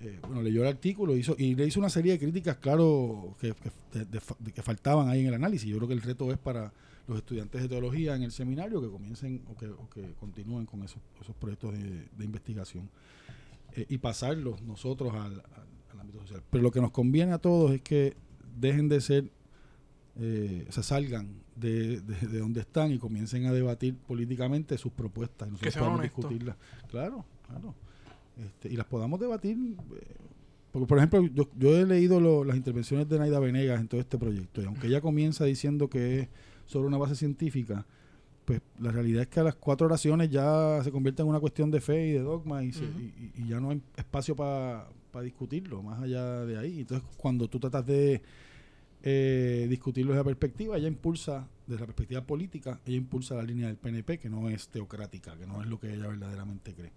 eh, bueno, leyó el artículo hizo, y le hizo una serie de críticas, claro, que, que, de- de que faltaban ahí en el análisis. Yo creo que el reto es para los estudiantes de teología en el seminario que comiencen o que, o que continúen con esos, esos proyectos de, de investigación eh, y pasarlos nosotros al, al- al ámbito social. Pero lo que nos conviene a todos es que dejen de ser eh, se salgan de, de, de donde están y comiencen a debatir políticamente sus propuestas y nosotros sean podamos discutirlas. Claro, claro. este, y las podamos debatir. eh, porque, por ejemplo, yo, yo he leído lo- las intervenciones de Naida Venegas en todo este proyecto, y aunque ella comienza diciendo que es sobre una base científica, pues la realidad es que a las cuatro oraciones ya se convierte en una cuestión de fe y de dogma y, se- y- y- y ya no hay espacio para discutirlo más allá de ahí. Entonces, cuando tú tratas de eh, discutirlo desde la perspectiva, ella impulsa, desde la perspectiva política, ella impulsa la línea del PNP, que no es teocrática, que no es lo que ella verdaderamente cree.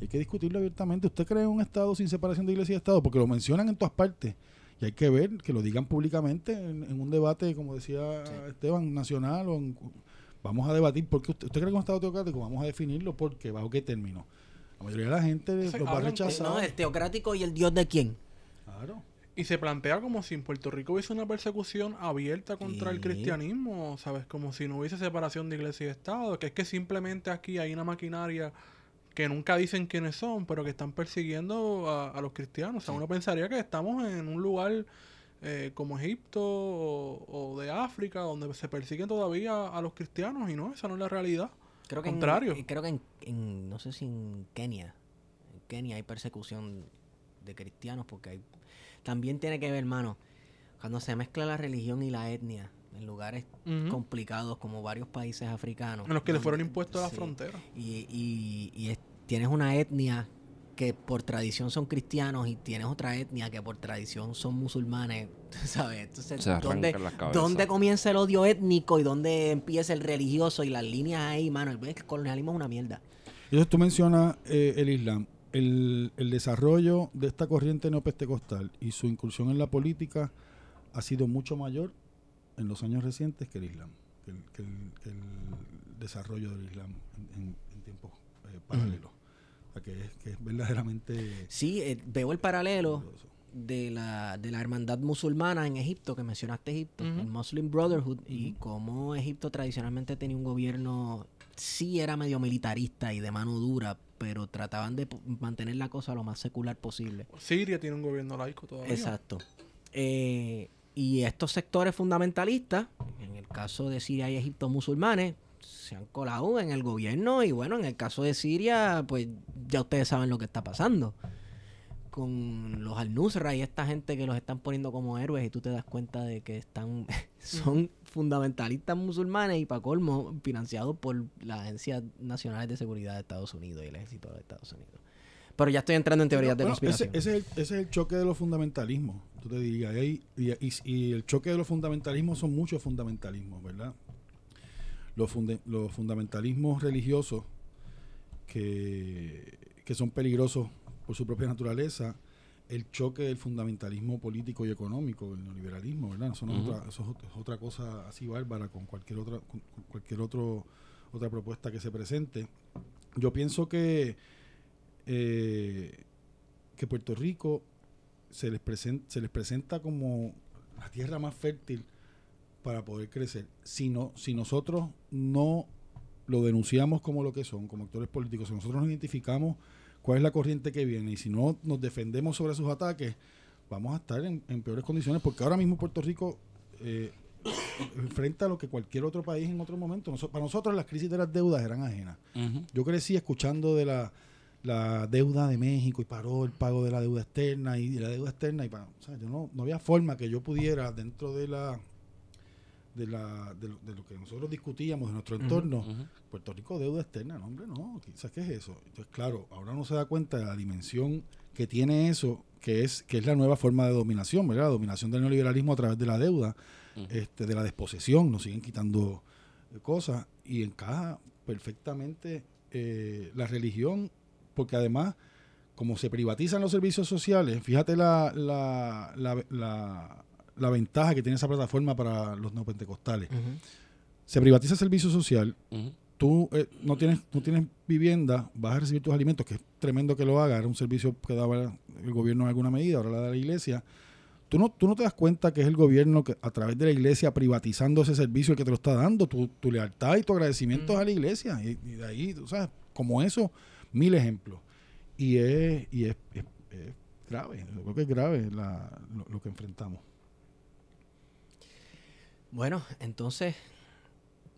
Y hay que discutirlo abiertamente. ¿Usted cree en un Estado sin separación de iglesia y Estado? Porque lo mencionan en todas partes. Y hay que ver que lo digan públicamente en, en un debate, como decía Esteban, nacional. O en- vamos a debatir. ¿por qué usted, usted cree que es un Estado teocrático? Vamos a definirlo. ¿Por qué? ¿Bajo qué término? La mayoría de la gente los va a rechazar. No, el teocrático y el dios de quién. Claro. Y se plantea como si en Puerto Rico hubiese una persecución abierta contra el cristianismo, ¿sabes? Como si no hubiese separación de iglesia y Estado, que es que simplemente aquí hay una maquinaria que nunca dicen quiénes son, pero que están persiguiendo a, a los cristianos. O sea, uno pensaría que estamos en un lugar eh, como Egipto o, o de África, donde se persiguen todavía a los cristianos, y no, esa no es la realidad. Creo que Contrario. En, creo que en, en- no sé si en Kenia. En Kenia hay persecución de cristianos porque hay... También tiene que ver, hermano, cuando se mezcla la religión y la etnia en lugares complicados como varios países africanos. En los que le fueron impuestos a la sí, frontera. Y, y- y es- tienes una etnia que por tradición son cristianos y tienes otra etnia que por tradición son musulmanes, ¿sabes? Entonces, Se ¿dónde, las cabezas. ¿dónde comienza el odio étnico y dónde empieza el religioso y las líneas ahí, mano? El, el colonialismo es una mierda. Entonces tú mencionas eh, el Islam. El, el desarrollo de esta corriente neopentecostal y su incursión en la política ha sido mucho mayor en los años recientes que el Islam, que el, que el- que el desarrollo del Islam en, en- en tiempos eh, paralelos. Que es, que es verdaderamente... Sí, eh, veo el paralelo de la, de la hermandad musulmana en Egipto, que mencionaste Egipto, el Muslim Brotherhood, y cómo Egipto tradicionalmente tenía un gobierno, sí era medio militarista y de mano dura, pero trataban de mantener la cosa lo más secular posible. Siria tiene un gobierno laico todavía. Exacto. Eh, y estos sectores fundamentalistas, en el caso de Siria y Egipto musulmanes, se han colado en el gobierno y bueno, en el caso de Siria, pues ya ustedes saben lo que está pasando. Con los al-Nusra y esta gente que los están poniendo como héroes y tú te das cuenta de que están son fundamentalistas musulmanes y para colmo financiados por las agencias nacionales de seguridad de Estados Unidos y el ejército de Estados Unidos. Pero ya estoy entrando en teorías de Bueno, ese, conspiración. ese es el, ese es el choque de los fundamentalismos, tú te dirías. Y el choque de los fundamentalismos son muchos fundamentalismos, ¿verdad? Los, funde- los fundamentalismos religiosos que, que son peligrosos por su propia naturaleza, el choque del fundamentalismo político y económico, el neoliberalismo, ¿verdad? Eso, no otra, eso es ot- es otra cosa así bárbara con cualquier otra, con cualquier otro, otra propuesta que se presente. Yo pienso que eh, que Puerto Rico se les, presen- se les presenta como la tierra más fértil para poder crecer. Si, no, si nosotros no lo denunciamos como lo que son, como actores políticos, si nosotros nos identificamos cuál es la corriente que viene y si no nos defendemos sobre sus ataques, vamos a estar en, en peores condiciones porque ahora mismo Puerto Rico eh, enfrenta lo que cualquier otro país en otro momento. Noso- para nosotros las crisis de las deudas eran ajenas. Yo crecí escuchando de la, la deuda de México y paró el pago de la deuda externa y la deuda externa y pa- o sea, yo no, no había forma que yo pudiera dentro de la de la de lo, de lo que nosotros discutíamos de nuestro entorno. Puerto Rico deuda externa no hombre no quizás qué es eso entonces claro ahora uno se da cuenta de la dimensión que tiene eso que es que es la nueva forma de dominación verdad la dominación del neoliberalismo a través de la deuda este, de la desposesión, nos siguen quitando eh, cosas y encaja perfectamente eh, la religión, porque además, como se privatizan los servicios sociales, fíjate la, la, la, la- la ventaja que tiene esa plataforma para los neopentecostales. Ujú. Se privatiza el servicio social, Ujú. tú eh, no tienes no tienes vivienda, vas a recibir tus alimentos, que es tremendo que lo haga, era un servicio que daba el gobierno en alguna medida, ahora la da la iglesia. Tú no, tú no te das cuenta que es el gobierno que a través de la iglesia privatizando ese servicio el que te lo está dando, tu, tu lealtad y tu agradecimiento es a la iglesia. Y, y de ahí, tú sabes, como eso, mil ejemplos. Y es, y es, es- es grave, yo creo que es grave la- lo, lo que enfrentamos. Bueno, entonces,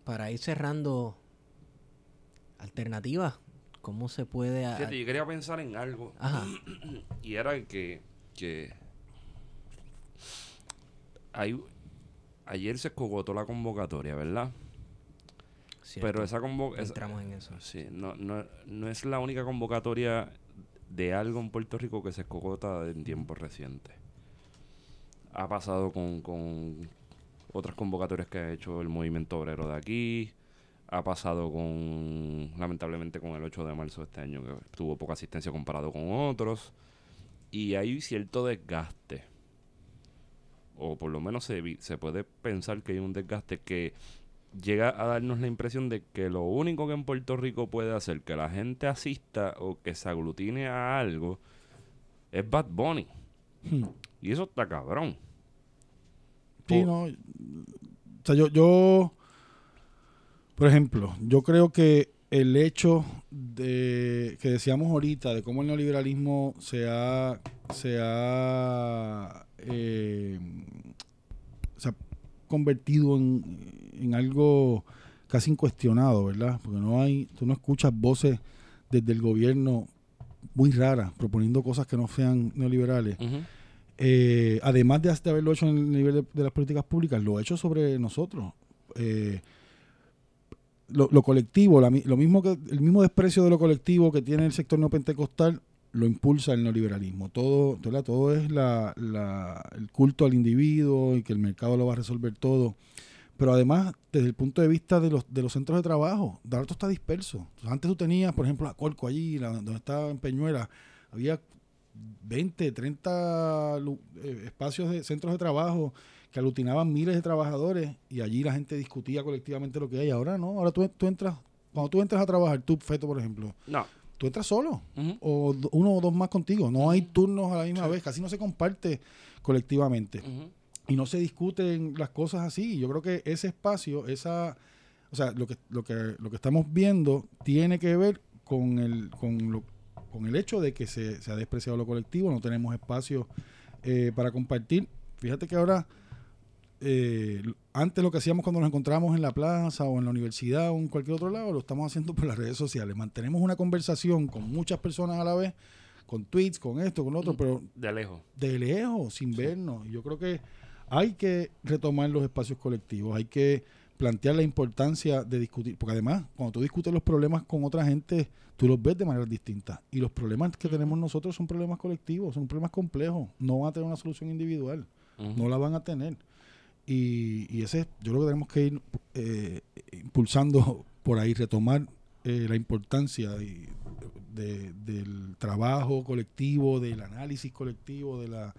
para ir cerrando alternativas, ¿Cómo se puede... a- Fíjate, yo quería pensar en algo. Ajá. Y era que, que hay, ayer se escogotó la convocatoria, ¿verdad? Cierto. Pero esa convocatoria... Entramos en eso. Sí, no, no, no es la única convocatoria de algo en Puerto Rico que se escogota en tiempos recientes. Ha pasado con, con otras convocatorias que ha hecho el movimiento obrero de aquí. Ha pasado con, lamentablemente, con el 8 de marzo de este año, que tuvo poca asistencia comparado con otros. Y hay cierto desgaste. O por lo menos se, se puede pensar que hay un desgaste que llega a darnos la impresión de que lo único que en Puerto Rico puede hacer que la gente asista o que se aglutine a algo es Bad Bunny. Hmm. Y eso está cabrón. Sí, no. O sea, yo, yo, por ejemplo, yo creo que el hecho de que decíamos ahorita de cómo el neoliberalismo se ha, se ha, eh, se ha convertido en, en algo casi incuestionado, ¿verdad? Porque no hay, tú no escuchas voces desde el gobierno muy raras proponiendo cosas que no sean neoliberales Ujú. Eh, además de, haberlo hecho en el nivel de, las políticas públicas, lo ha hecho sobre nosotros. Eh, lo, colectivo, lo mismo que el mismo desprecio de lo colectivo que tiene el sector neopentecostal, lo impulsa el neoliberalismo. Todo, todo es la, el culto al individuo y que el mercado lo va a resolver todo. Pero además, desde el punto de vista de los, de los centros de trabajo, Darto está disperso. Antes tú tenías, por ejemplo, la Colco allí, donde estaba en Peñuela, había 20, 30 lu- eh, espacios de centros de trabajo que aglutinaban miles de trabajadores y allí la gente discutía colectivamente lo que hay. Ahora no, ahora tú, tú entras, cuando tú entras a trabajar, tú, Feto, por ejemplo, No. tú entras solo o uno o dos más contigo. No hay turnos a la misma vez, casi no se comparte colectivamente y no se discuten las cosas así. Yo creo que ese espacio, esa, o sea, lo que lo que lo que estamos viendo tiene que ver con el con lo- con el hecho de que se, se ha despreciado lo colectivo, no tenemos espacio eh, para compartir. Fíjate que ahora eh, antes lo que hacíamos cuando nos encontrábamos en la plaza o en la universidad o en cualquier otro lado, lo estamos haciendo por las redes sociales. Mantenemos una conversación con muchas personas a la vez, con tweets, con esto, con lo otro, pero De lejos. de lejos, sin vernos. Y yo creo que hay que retomar los espacios colectivos, hay que plantear la importancia de discutir, porque además, cuando tú discutes los problemas con otra gente, tú los ves de manera distinta. Y los problemas que tenemos nosotros son problemas colectivos, son problemas complejos, no van a tener una solución individual, no la van a tener. Y, y ese, yo creo que tenemos que ir eh, impulsando por ahí, retomar eh, la importancia de- del trabajo colectivo, del análisis colectivo, de la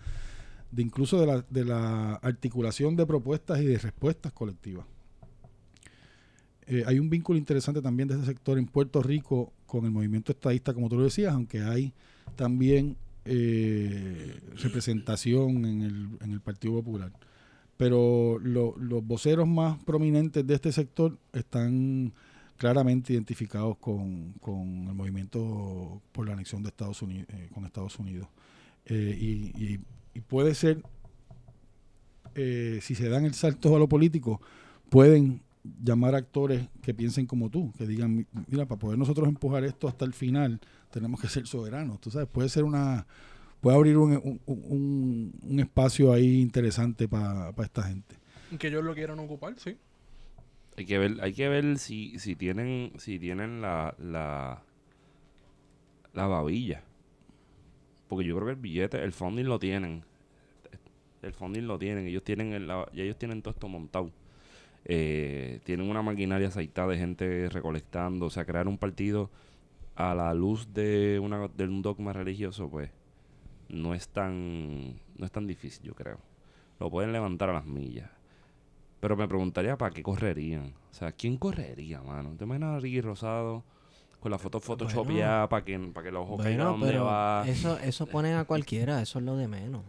de incluso de la, de la articulación de propuestas y de respuestas colectivas. Eh, hay un vínculo interesante también de ese sector en Puerto Rico con el movimiento estadista, como tú lo decías, aunque hay también eh, representación en el, en el Partido Popular. Pero lo- los voceros más prominentes de este sector están claramente identificados con, con el movimiento por la anexión de Estados Unidos, con Estados Unidos. Eh, y, puede ser, eh, si se dan el salto a lo político, pueden llamar actores que piensen como tú, que digan, "Mi- mira, para poder nosotros empujar esto hasta el final, tenemos que ser soberanos. Tú sabes, puede ser una, puede abrir un, un- un- un espacio ahí interesante para esta gente. Que ellos lo quieran ocupar, sí. Hay que ver, hay que ver si, si tienen, si tienen la, la, la babilla. Porque yo creo que el billete, el funding lo tienen. El funding lo tienen. Ellos tienen el, la- ya ellos tienen todo esto montado. Eh, tienen una maquinaria aceitada de gente recolectando. O sea, crear un partido a la luz de, una, de un dogma religioso, pues, no es tan, no es tan difícil, yo creo. Lo pueden levantar a las millas. Pero me preguntaría para qué correrían. O sea, ¿quién correría, mano? ¿Te imaginas a Ricky Rosado con la foto photoshopeada para que, para que los ojos caigan Bueno, donde pero va? eso, eso pone a cualquiera, eso es lo de menos.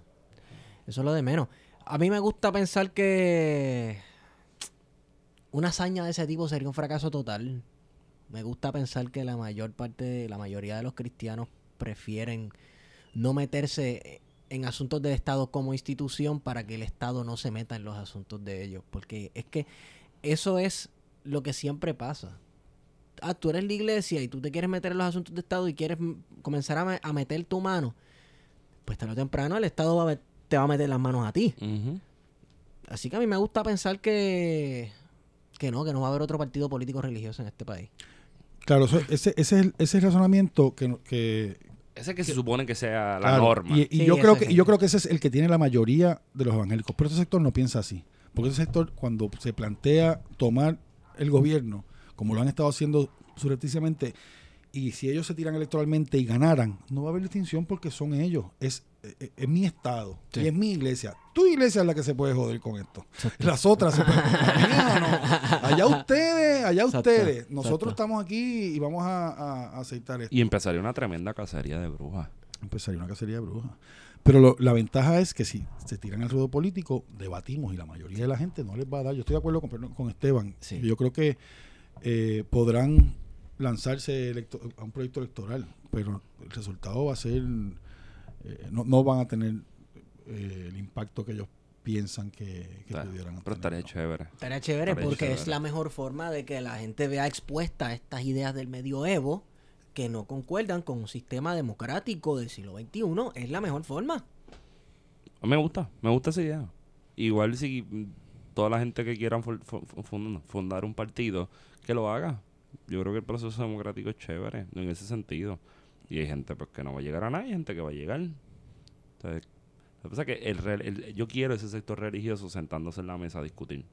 Eso es lo de menos. A mí me gusta pensar que una hazaña de ese tipo sería un fracaso total. Me gusta pensar que la mayor parte, la mayoría de los cristianos prefieren no meterse en asuntos del Estado como institución para que el Estado no se meta en los asuntos de ellos. Porque es que eso es lo que siempre pasa. ah, tú eres la iglesia y tú te quieres meter en los asuntos de Estado y quieres comenzar a, me- a meter tu mano, pues tarde o temprano el Estado va a te va a meter las manos a ti. Así que a mí me gusta pensar que, que no, que no va a haber otro partido político religioso en este país. Claro, eso- ese, ese, es el, ese es el razonamiento que, no- que, Ese que se supone que sea la Claro, norma. Y, y Sí, yo creo que y yo creo que ese es el que tiene la mayoría de los evangélicos. Pero ese sector no piensa así. Porque ese sector, cuando se plantea tomar el gobierno, como lo han estado haciendo surrepticiamente, y si ellos se tiran electoralmente y ganaran, no va a haber distinción porque son ellos. Es, es, es mi estado Sí. y es mi iglesia. Tu iglesia es la que se puede joder con esto. Las otras se pueden mía no. Allá ustedes, allá Exacto, ustedes. Nosotros exacto. estamos aquí y vamos a, a- a aceitar esto Y empezaría una tremenda cacería de brujas. empezaría una cacería de brujas. Pero lo- la ventaja es que si se tiran al ruedo político, debatimos y la mayoría de la gente no les va a dar. Yo estoy de acuerdo con, con Esteban. Sí. Yo creo que eh, podrán lanzarse a un proyecto electoral, pero el resultado va a ser, eh, no, no van a tener eh, el impacto que ellos piensan que, que Está- pudieran Pero estaría chévere. Estaría chévere porque es la mejor forma de que la gente vea expuesta estas ideas del medioevo que no concuerdan con un sistema democrático del siglo XXI. Es la mejor forma. Me gusta, me gusta esa idea. Igual si toda la gente que quiera fu- fu- fu- fund- fundar un partido, que lo haga. Yo creo que el proceso democrático es chévere en ese sentido. Y hay gente pues, que no va a llegar a nada, hay gente que va a llegar. Entonces, lo que pasa es que el, el- yo quiero ese sector religioso sentándose en la mesa a discutir.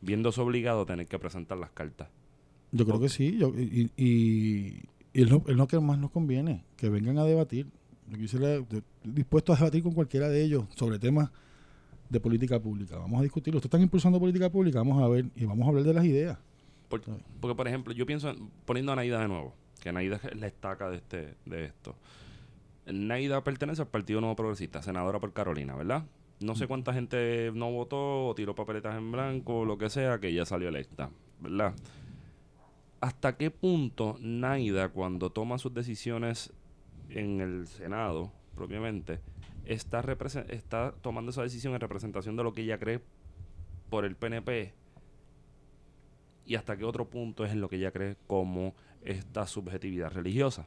Viéndose obligado a tener que presentar las cartas. Yo creo que sí, yo- y, y, y es, lo, es lo que más nos conviene, que vengan a debatir. Yo quisiera, dispuesto a debatir con cualquiera de ellos sobre temas de política pública. Vamos a discutirlo. Ustedes están impulsando política pública, vamos a ver y vamos a hablar de las ideas. Por- porque, por ejemplo, yo pienso, en- poniendo a Naida de nuevo, que Naida es la estaca de, este, de esto. Naida pertenece al Partido Nuevo Progresista, senadora por Carolina, ¿verdad? No sé cuánta gente no votó o tiró papeletas en blanco o lo que sea, que ella salió electa, ¿verdad? ¿Hasta qué punto Naida, cuando toma sus decisiones en el Senado, propiamente, está, está tomando esa decisión en representación de lo que ella cree por el PNP y hasta qué otro punto es en lo que ella cree como esta subjetividad religiosa.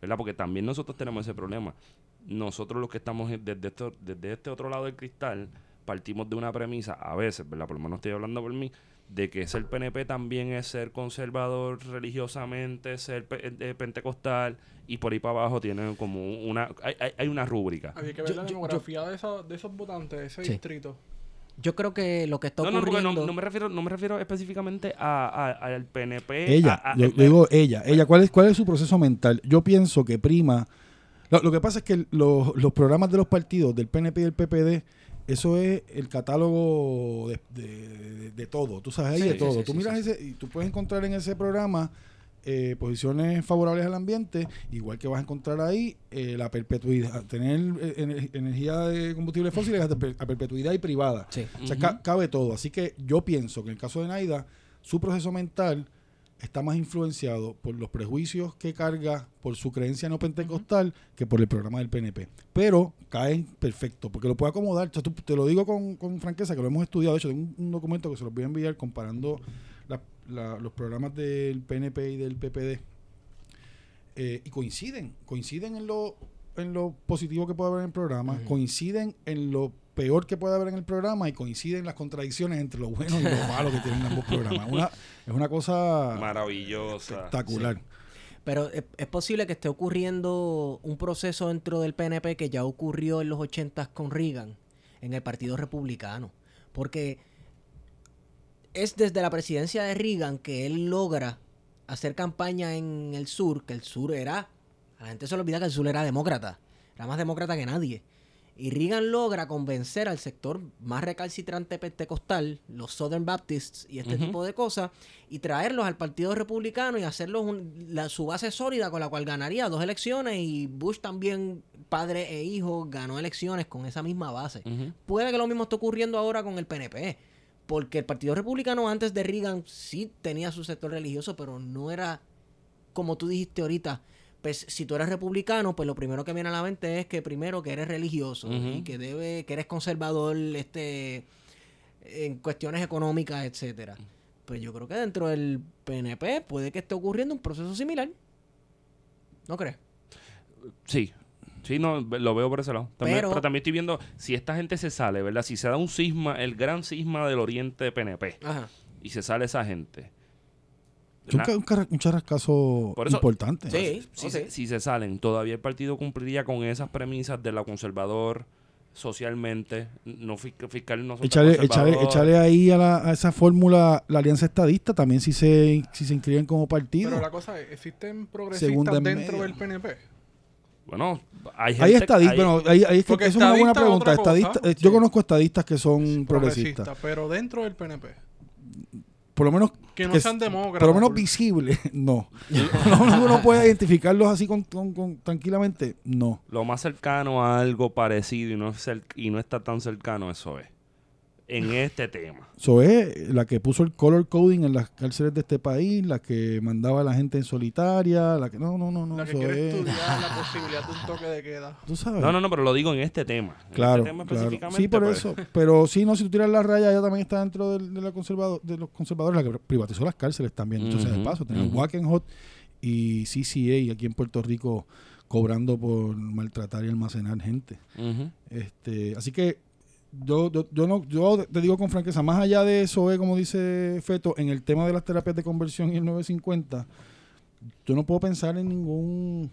¿Verdad? Porque también nosotros tenemos ese problema. Nosotros los que estamos desde, esto- desde este otro lado del cristal partimos de una premisa, a veces, ¿verdad? Por lo menos estoy hablando por mí, de que ser PNP también es ser conservador religiosamente, ser pe- eh, pentecostal y por ahí para abajo tienen como una... Hay, hay- hay una rúbrica. Había que ver Yo- la yo- demografía de, esa- de esos votantes de ese Sí. distrito. Yo creo que lo que está No, no, ocurriendo... no, no me refiero, no me refiero específicamente a, a- al PNP. Ella, a- a- yo, digo ella, ella, ¿cuál es, ¿cuál es su proceso mental? Yo pienso que prima, lo, lo que pasa es que los, los programas de los partidos, del PNP y del PPD, eso es el catálogo de, de- de- de todo, tú sabes, hay Sí, de todo. sí, tú miras sí, ese y tú puedes encontrar en ese programa eh, posiciones favorables al ambiente, igual que vas a encontrar ahí eh, la perpetuidad, tener eh, ener- energía de combustibles fósiles a, per- a perpetuidad y privada. Sí. O sea, ca- cabe todo. Así que yo pienso que en el caso de Naida, su proceso mental está más influenciado por los prejuicios que carga por su creencia no pentecostal que por el programa del PNP. Pero caen perfecto, porque lo puede acomodar. O sea, tú- te lo digo con, con franqueza, que lo hemos estudiado. De hecho, tengo un, un documento que se los voy a enviar comparando la- los programas del PNP y del PPD. Eh, y coinciden, coinciden en lo, en lo positivo que puede haber en el programa, coinciden en lo peor que puede haber en el programa y coinciden las contradicciones entre lo bueno y lo malo que tienen ambos programas. Una, es una cosa Maravillosa. espectacular. Pero es, es posible que esté ocurriendo un proceso dentro del PNP que ya ocurrió en los 80 con Reagan, en el Partido Republicano. Porque es desde la presidencia de Reagan que él logra hacer campaña en el sur, que el sur era, a la gente se le olvida que el sur era demócrata, era más demócrata que nadie. Y Reagan logra convencer al sector más recalcitrante pentecostal, los Southern Baptists y este tipo de cosas, y traerlos al Partido Republicano y hacerlos un- la- su base sólida con la cual ganaría dos elecciones y Bush también, padre e hijo, ganó elecciones con esa misma base. Puede que lo mismo esté ocurriendo ahora con el PNP, porque el Partido Republicano antes de Reagan sí tenía su sector religioso, pero no era como tú dijiste ahorita. Pues si tú eres republicano, pues lo primero que viene a la mente es que primero que eres religioso y que debe que eres conservador este en cuestiones económicas, etcétera. pues yo creo que dentro del PNP puede que esté ocurriendo un proceso similar. ¿No crees? Sí. Sí, no, lo veo por ese lado. También- Pero- pero, también estoy viendo si esta gente se sale, ¿verdad? Si se da un cisma, el gran cisma del oriente de PNP, Ajá. y se sale esa gente. Es un, un un charrascazo Por eso- importante. Sí, si, se- sí. si se salen, todavía el partido cumpliría con esas premisas de la conservador socialmente, no fiscal, no conservadores. échale ahí a, la- a esa fórmula la alianza estadista también si se, si se inscriben como partido. Pero la cosa es, ¿existen progresistas Segunda dentro del PNP? Bueno, hay gente Hay estadistas, hay- bueno, ahí, ahí es que es una buena es pregunta. Estadista- eh, Yo Sí. conozco estadistas que son progresistas. Progresistas, pero dentro del PNP. Por lo menos Que no que sean demócratas. por lo menos visibles, no. no. Uno puede identificarlos así con, con- con- tranquilamente, no. lo más cercano a algo parecido y no, es y no está tan cercano, eso es. En este tema. Eso es la que puso el color coding en las cárceles de este país, la que mandaba a la gente en solitaria, la que no, no, no, no. La que quiere es- estudiar la posibilidad de un toque de queda. Tú sabes. No, no, no, pero lo digo en este tema. En Claro, este tema claro. específicamente, Sí, por pues, eso. Pero sí, no, si tú tiras la raya, ella también está dentro del- de, la conservado- de los conservadores, la que privatizó las cárceles también. Entonces, de Ujú, paso, tenemos ujú. Wackenhot y CCA aquí en Puerto Rico cobrando por maltratar y almacenar gente. Este, así que yo, yo, yo no, yo te digo con franqueza, más allá de eso, eh, como dice Feto, en el tema de las terapias de conversión y el 950, yo no puedo pensar en ningún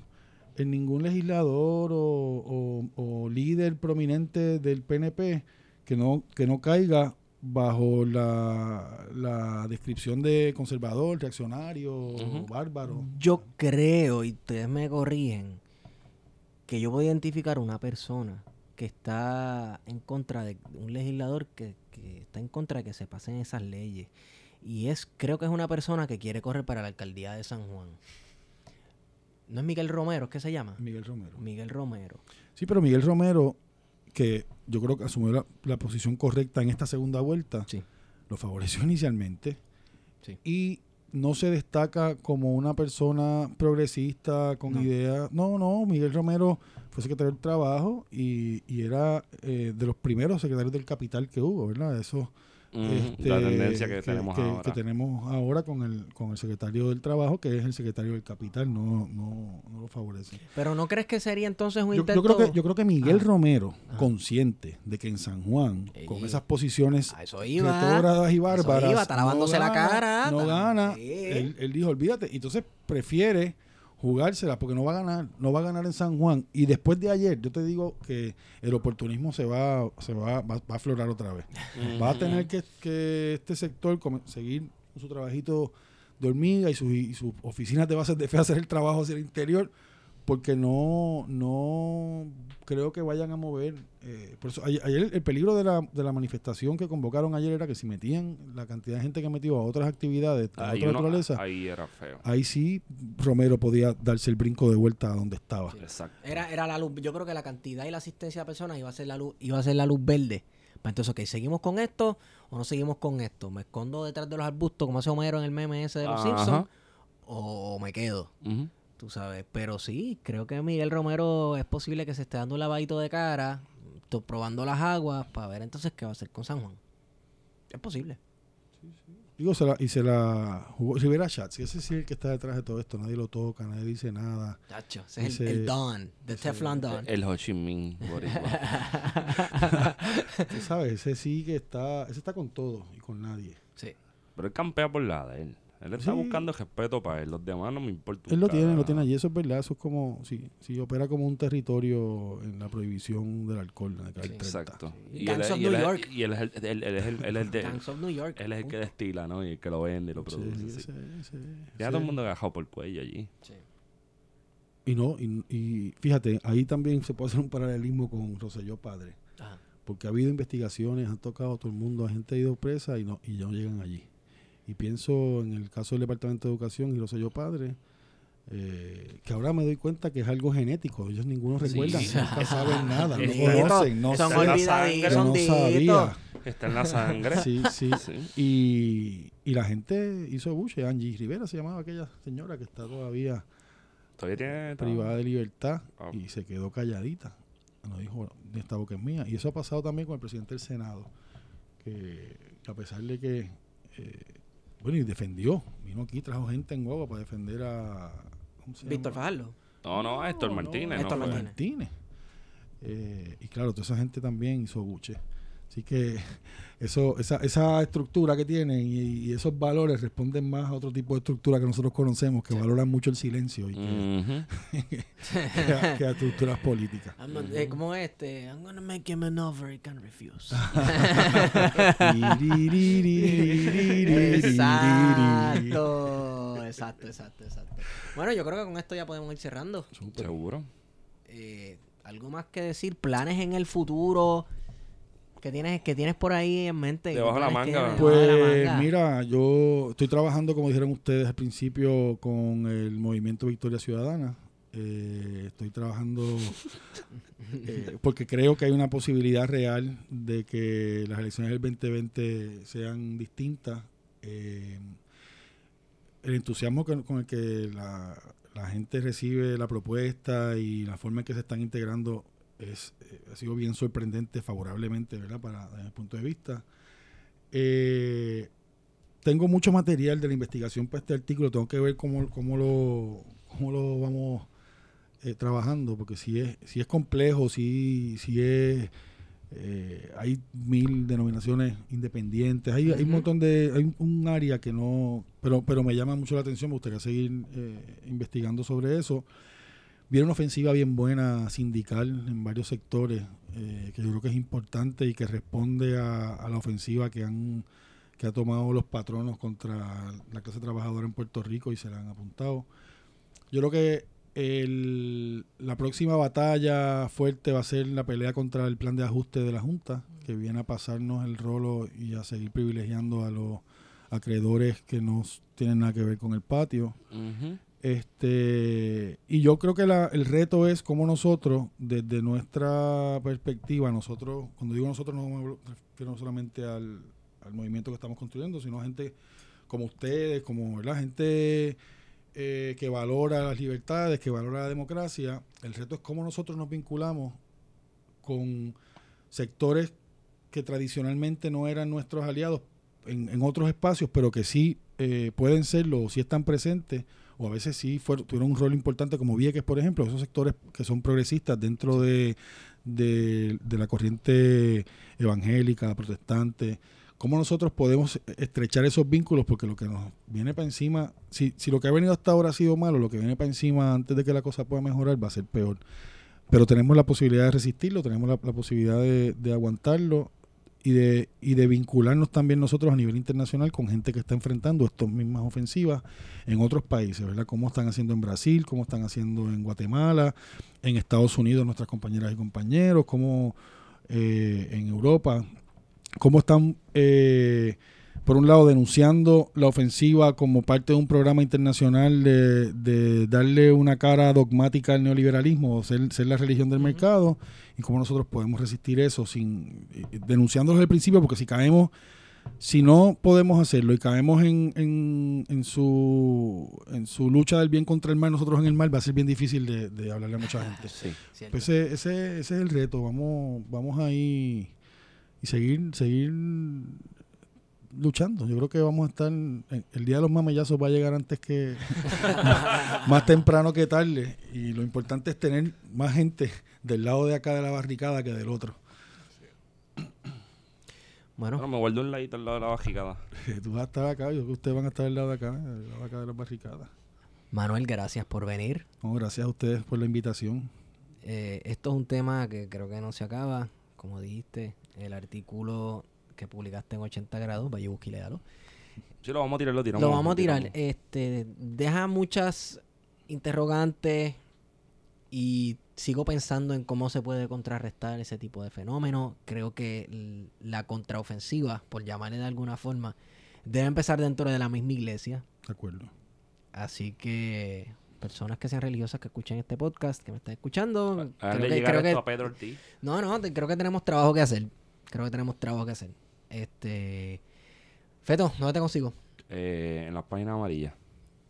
en ningún legislador o, o- o líder prominente del PNP que no, que no caiga bajo la, la descripción de conservador, reaccionario, bárbaro. Yo creo, y ustedes me corrigen, que yo puedo identificar una persona que está en contra de un legislador que, que está en contra de que se pasen esas leyes. Y es, creo que es una persona que quiere correr para la alcaldía de San Juan. ¿No es Miguel Romero, que se llama? Miguel Romero. Miguel Romero. Sí, pero Miguel Romero, que yo creo que asumió la, la posición correcta en esta segunda vuelta, Sí. lo favoreció inicialmente Sí. y no se destaca como una persona progresista con No. ideas. No, no, Miguel Romero fue secretario del Trabajo y, y era eh, de los primeros secretarios del Capital que hubo, ¿verdad? Eso este, la tendencia que, tenemos que- ahora. que tenemos ahora con el, con el secretario del Trabajo, que es el secretario del Capital, no, no, no lo favorece. Pero ¿no crees que sería entonces un Yo, yo intento? creo que, yo creo que Miguel Ah. Romero, Ajá. consciente de que en San Juan, con esas posiciones A eso iba. retrógradas y Eso bárbaras, iba, está lavándose la gana, cara, No gana. Sí. Él, él dijo, olvídate. Y entonces prefiere jugársela porque no va a ganar, no va a ganar en San Juan. Y después de ayer, yo te digo que el oportunismo se va, se va, va, va a aflorar otra vez. Va a tener que, que este sector come- seguir su trabajito de hormiga y sus y sus oficinas de bases de fe hacer el trabajo hacia el interior porque no no creo que vayan a mover eh, por eso ayer, ayer el peligro de la, de la manifestación que convocaron ayer era que si metían la cantidad de gente que metió a otras actividades de Ahí otra uno- naturaleza ahí era feo. ahí sí Romero podía darse el brinco de vuelta a donde estaba Exacto. Era, era la luz. Yo creo que la cantidad y la asistencia de personas iba a ser la luz, iba a ser la luz verde. Pues entonces, ok, ¿seguimos con esto o no seguimos con esto? ¿Me escondo detrás de los arbustos como hace Homero en el meme ese de los Ajá. Simpsons? ¿O me quedo? Ujú. Tú sabes. Pero sí, creo que Miguel Romero es posible que se esté dando un lavadito de cara, probando las aguas para ver entonces qué va a hacer con San Juan. Es posible. Digo, se la- y se la jugó Rivera Schatz, ese sí es el que está detrás de todo esto nadie lo toca, nadie dice nada Chacho, ese es el, el Don, de Teflon Don. El Ho Chi Minh. Tú sabes, ese sí que está, ese está con todo y con nadie. Sí. Pero él campea por la de él. Él está Sí. buscando respeto para él. Los demás no me importa. Él lo tiene, lo tiene allí, eso es verdad, eso es como, sí, sí, opera como un territorio en la prohibición del alcohol. en la década del 30. Exacto. Sí. Y él, Gangs es- of y New él York. y él es el, él- él es el, él es el de- Gangs of New York. él es el que destila, ¿no? Y el que lo vende y lo Sí, produce. sí. Ya todo el mundo agajado por el cuello allí. Y no, y, y fíjate, ahí también se puede hacer un paralelismo con Roselló Padre, Ajá. porque ha habido investigaciones, han tocado a todo el mundo, la gente ha ido presa y no, y no llegan allí. Y pienso en el caso del Departamento de Educación y Roselló Padre, eh, que ahora me doy cuenta que es algo genético, ellos ninguno Sí. recuerdan, nunca saben nada, no conocen, no son yo no sabía. Está en la sangre. Sí, sí. Sí. Y, y la gente hizo buche. Angie Rivera se llamaba aquella señora que está todavía Todavía tiene. privada de libertad y se quedó calladita. No dijo, esta boca es mía. Y eso ha pasado también con el presidente del Senado, que a pesar de que eh, bueno, y defendió. Vino aquí, trajo gente en guagua para defender a... ¿cómo se Víctor? Fajardo. No, no, Héctor No, Martínez. no, no Héctor. Martínez. Martínez. Eh, y claro, toda esa gente también hizo buche. Así que eso, esa, esa estructura que tienen y, y esos valores responden más a otro tipo de estructura que nosotros conocemos, que valoran mucho el silencio y que, a, que a estructuras políticas. Gonna- eh, ¿Cómo es este? I'm gonna make him an offer he can refuse. exacto, exacto, exacto, exacto. Bueno, yo creo que con esto ya podemos ir cerrando. Seguro. Eh, ¿Algo más que decir? ¿Planes en el futuro? ¿Qué tienes, que tienes por ahí en mente? ¿Qué Debajo de la manga. la Pues manga? mira, yo estoy trabajando, como dijeron ustedes al principio, con el movimiento Victoria Ciudadana. Eh, estoy trabajando eh, porque creo que hay una posibilidad real de que las elecciones del 2020 sean distintas. Eh, el entusiasmo con, con el que la, la gente recibe la propuesta y la forma en que se están integrando es, eh, ha sido bien sorprendente favorablemente, ¿verdad? Para, desde mi punto de vista. Eh, tengo mucho material de la investigación para este artículo, tengo que ver cómo, cómo, lo, cómo lo vamos eh, trabajando, porque si es, si es complejo, si, si es... eh, hay mil denominaciones independientes, hay, hay un montón de... Hay un- un área que no... Pero, pero me llama mucho la atención, me gustaría seguir eh, investigando sobre eso. Viene una ofensiva bien buena sindical en varios sectores, eh, que yo creo que es importante y que responde a, la ofensiva que han que ha tomado los patronos contra la clase trabajadora en Puerto Rico y se la han apuntado. Yo creo que la próxima batalla fuerte va a ser la pelea contra el plan de ajuste de la Junta, que viene a pasarnos el rolo y a seguir privilegiando a los acreedores que no tienen nada que ver con el patio. Ujú. Este, y yo creo que la- el reto es cómo nosotros, desde nuestra perspectiva, nosotros, cuando digo nosotros no me refiero solamente al, al movimiento que estamos construyendo, sino a gente como ustedes, como la gente eh, que valora las libertades, que valora la democracia. El reto es cómo nosotros nos vinculamos con sectores que tradicionalmente no eran nuestros aliados en, en otros espacios, pero que sí eh, pueden serlo, o sí están presentes, o a veces sí fueron, tuvieron un rol importante, como Vieques, por ejemplo, esos sectores que son progresistas dentro de, de, de la corriente evangélica, protestante. ¿Cómo nosotros podemos estrechar esos vínculos? Porque lo que nos viene para encima, si, si lo que ha venido hasta ahora ha sido malo, lo que viene para encima antes de que la cosa pueda mejorar va a ser peor. Pero tenemos la posibilidad de resistirlo, tenemos la, la posibilidad de, de aguantarlo y de, y de vincularnos también nosotros a nivel internacional con gente que está enfrentando estas mismas ofensivas en otros países, ¿verdad? Cómo están haciendo en Brasil, cómo están haciendo en Guatemala, en Estados Unidos nuestras compañeras y compañeros, cómo eh, en Europa, cómo están, eh, por un lado, denunciando la ofensiva como parte de un programa internacional de, de darle una cara dogmática al neoliberalismo, ser, ser la religión del mercado, y cómo nosotros podemos resistir eso sin eh, denunciándolo desde el principio, porque si caemos, si no podemos hacerlo y caemos en, en, en su, en su lucha del bien contra el mal, nosotros en el mal, va a ser bien difícil de, de hablarle a mucha gente. Sí. Cierto. Pues ese, ese, ese es el reto. Vamos, vamos ahí y seguir, seguir luchando. Yo creo que vamos a estar. El día de los mamellazos va a llegar antes que. más temprano que tarde. Y lo importante es tener más gente del lado de acá de la barricada que del otro. Bueno, Bueno, me guardo un ladito al lado de la bajicada. Tú vas a estar acá, yo creo que ustedes van a estar del lado de acá, del lado de acá de la barricada. Manuel, gracias por venir. No, gracias a ustedes por la invitación. Eh, esto es un tema que creo que no se acaba. Como dijiste, el artículo que publicaste en 80 grados, vaya y léalo. Sí, lo vamos a tirar, lo tiramos. Lo vamos a tirar. tiramos. Este, deja muchas interrogantes y sigo pensando en cómo se puede contrarrestar ese tipo de fenómeno. Creo que la contraofensiva, por llamarle de alguna forma, debe empezar dentro de la misma iglesia. De acuerdo. Así que personas que sean religiosas que escuchen este podcast, que me están escuchando, creo que, creo que- a Pedro Ortiz. no, no, te- creo que tenemos trabajo que hacer. Creo que tenemos trabajo que hacer. Este. Feto, ¿dónde te consigo? Eh, en las páginas amarillas.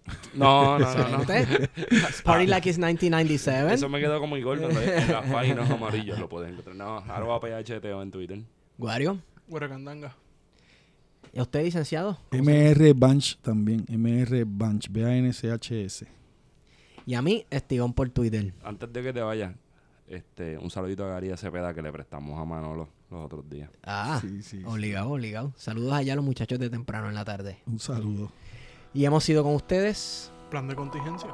No, no, no. no. Party Like It's 1997. Eso me quedó como igual ¿no? en las páginas amarillas. Lo pueden encontrar. No, arroba PHTO en Twitter. Guario. Hueracandanga. ¿Y usted, licenciado? MR Banch también. MR Banch. B-A-N-C-H-S. Y a mí, Estivón por Twitter. Antes de que te vayas, este, un saludito a García Cepeda que le prestamos a Manolo los otros días. Ah, obligado, obligado. Saludos allá a los muchachos de temprano en la tarde. Un saludo. Y hemos ido con ustedes. Plan de contingencia.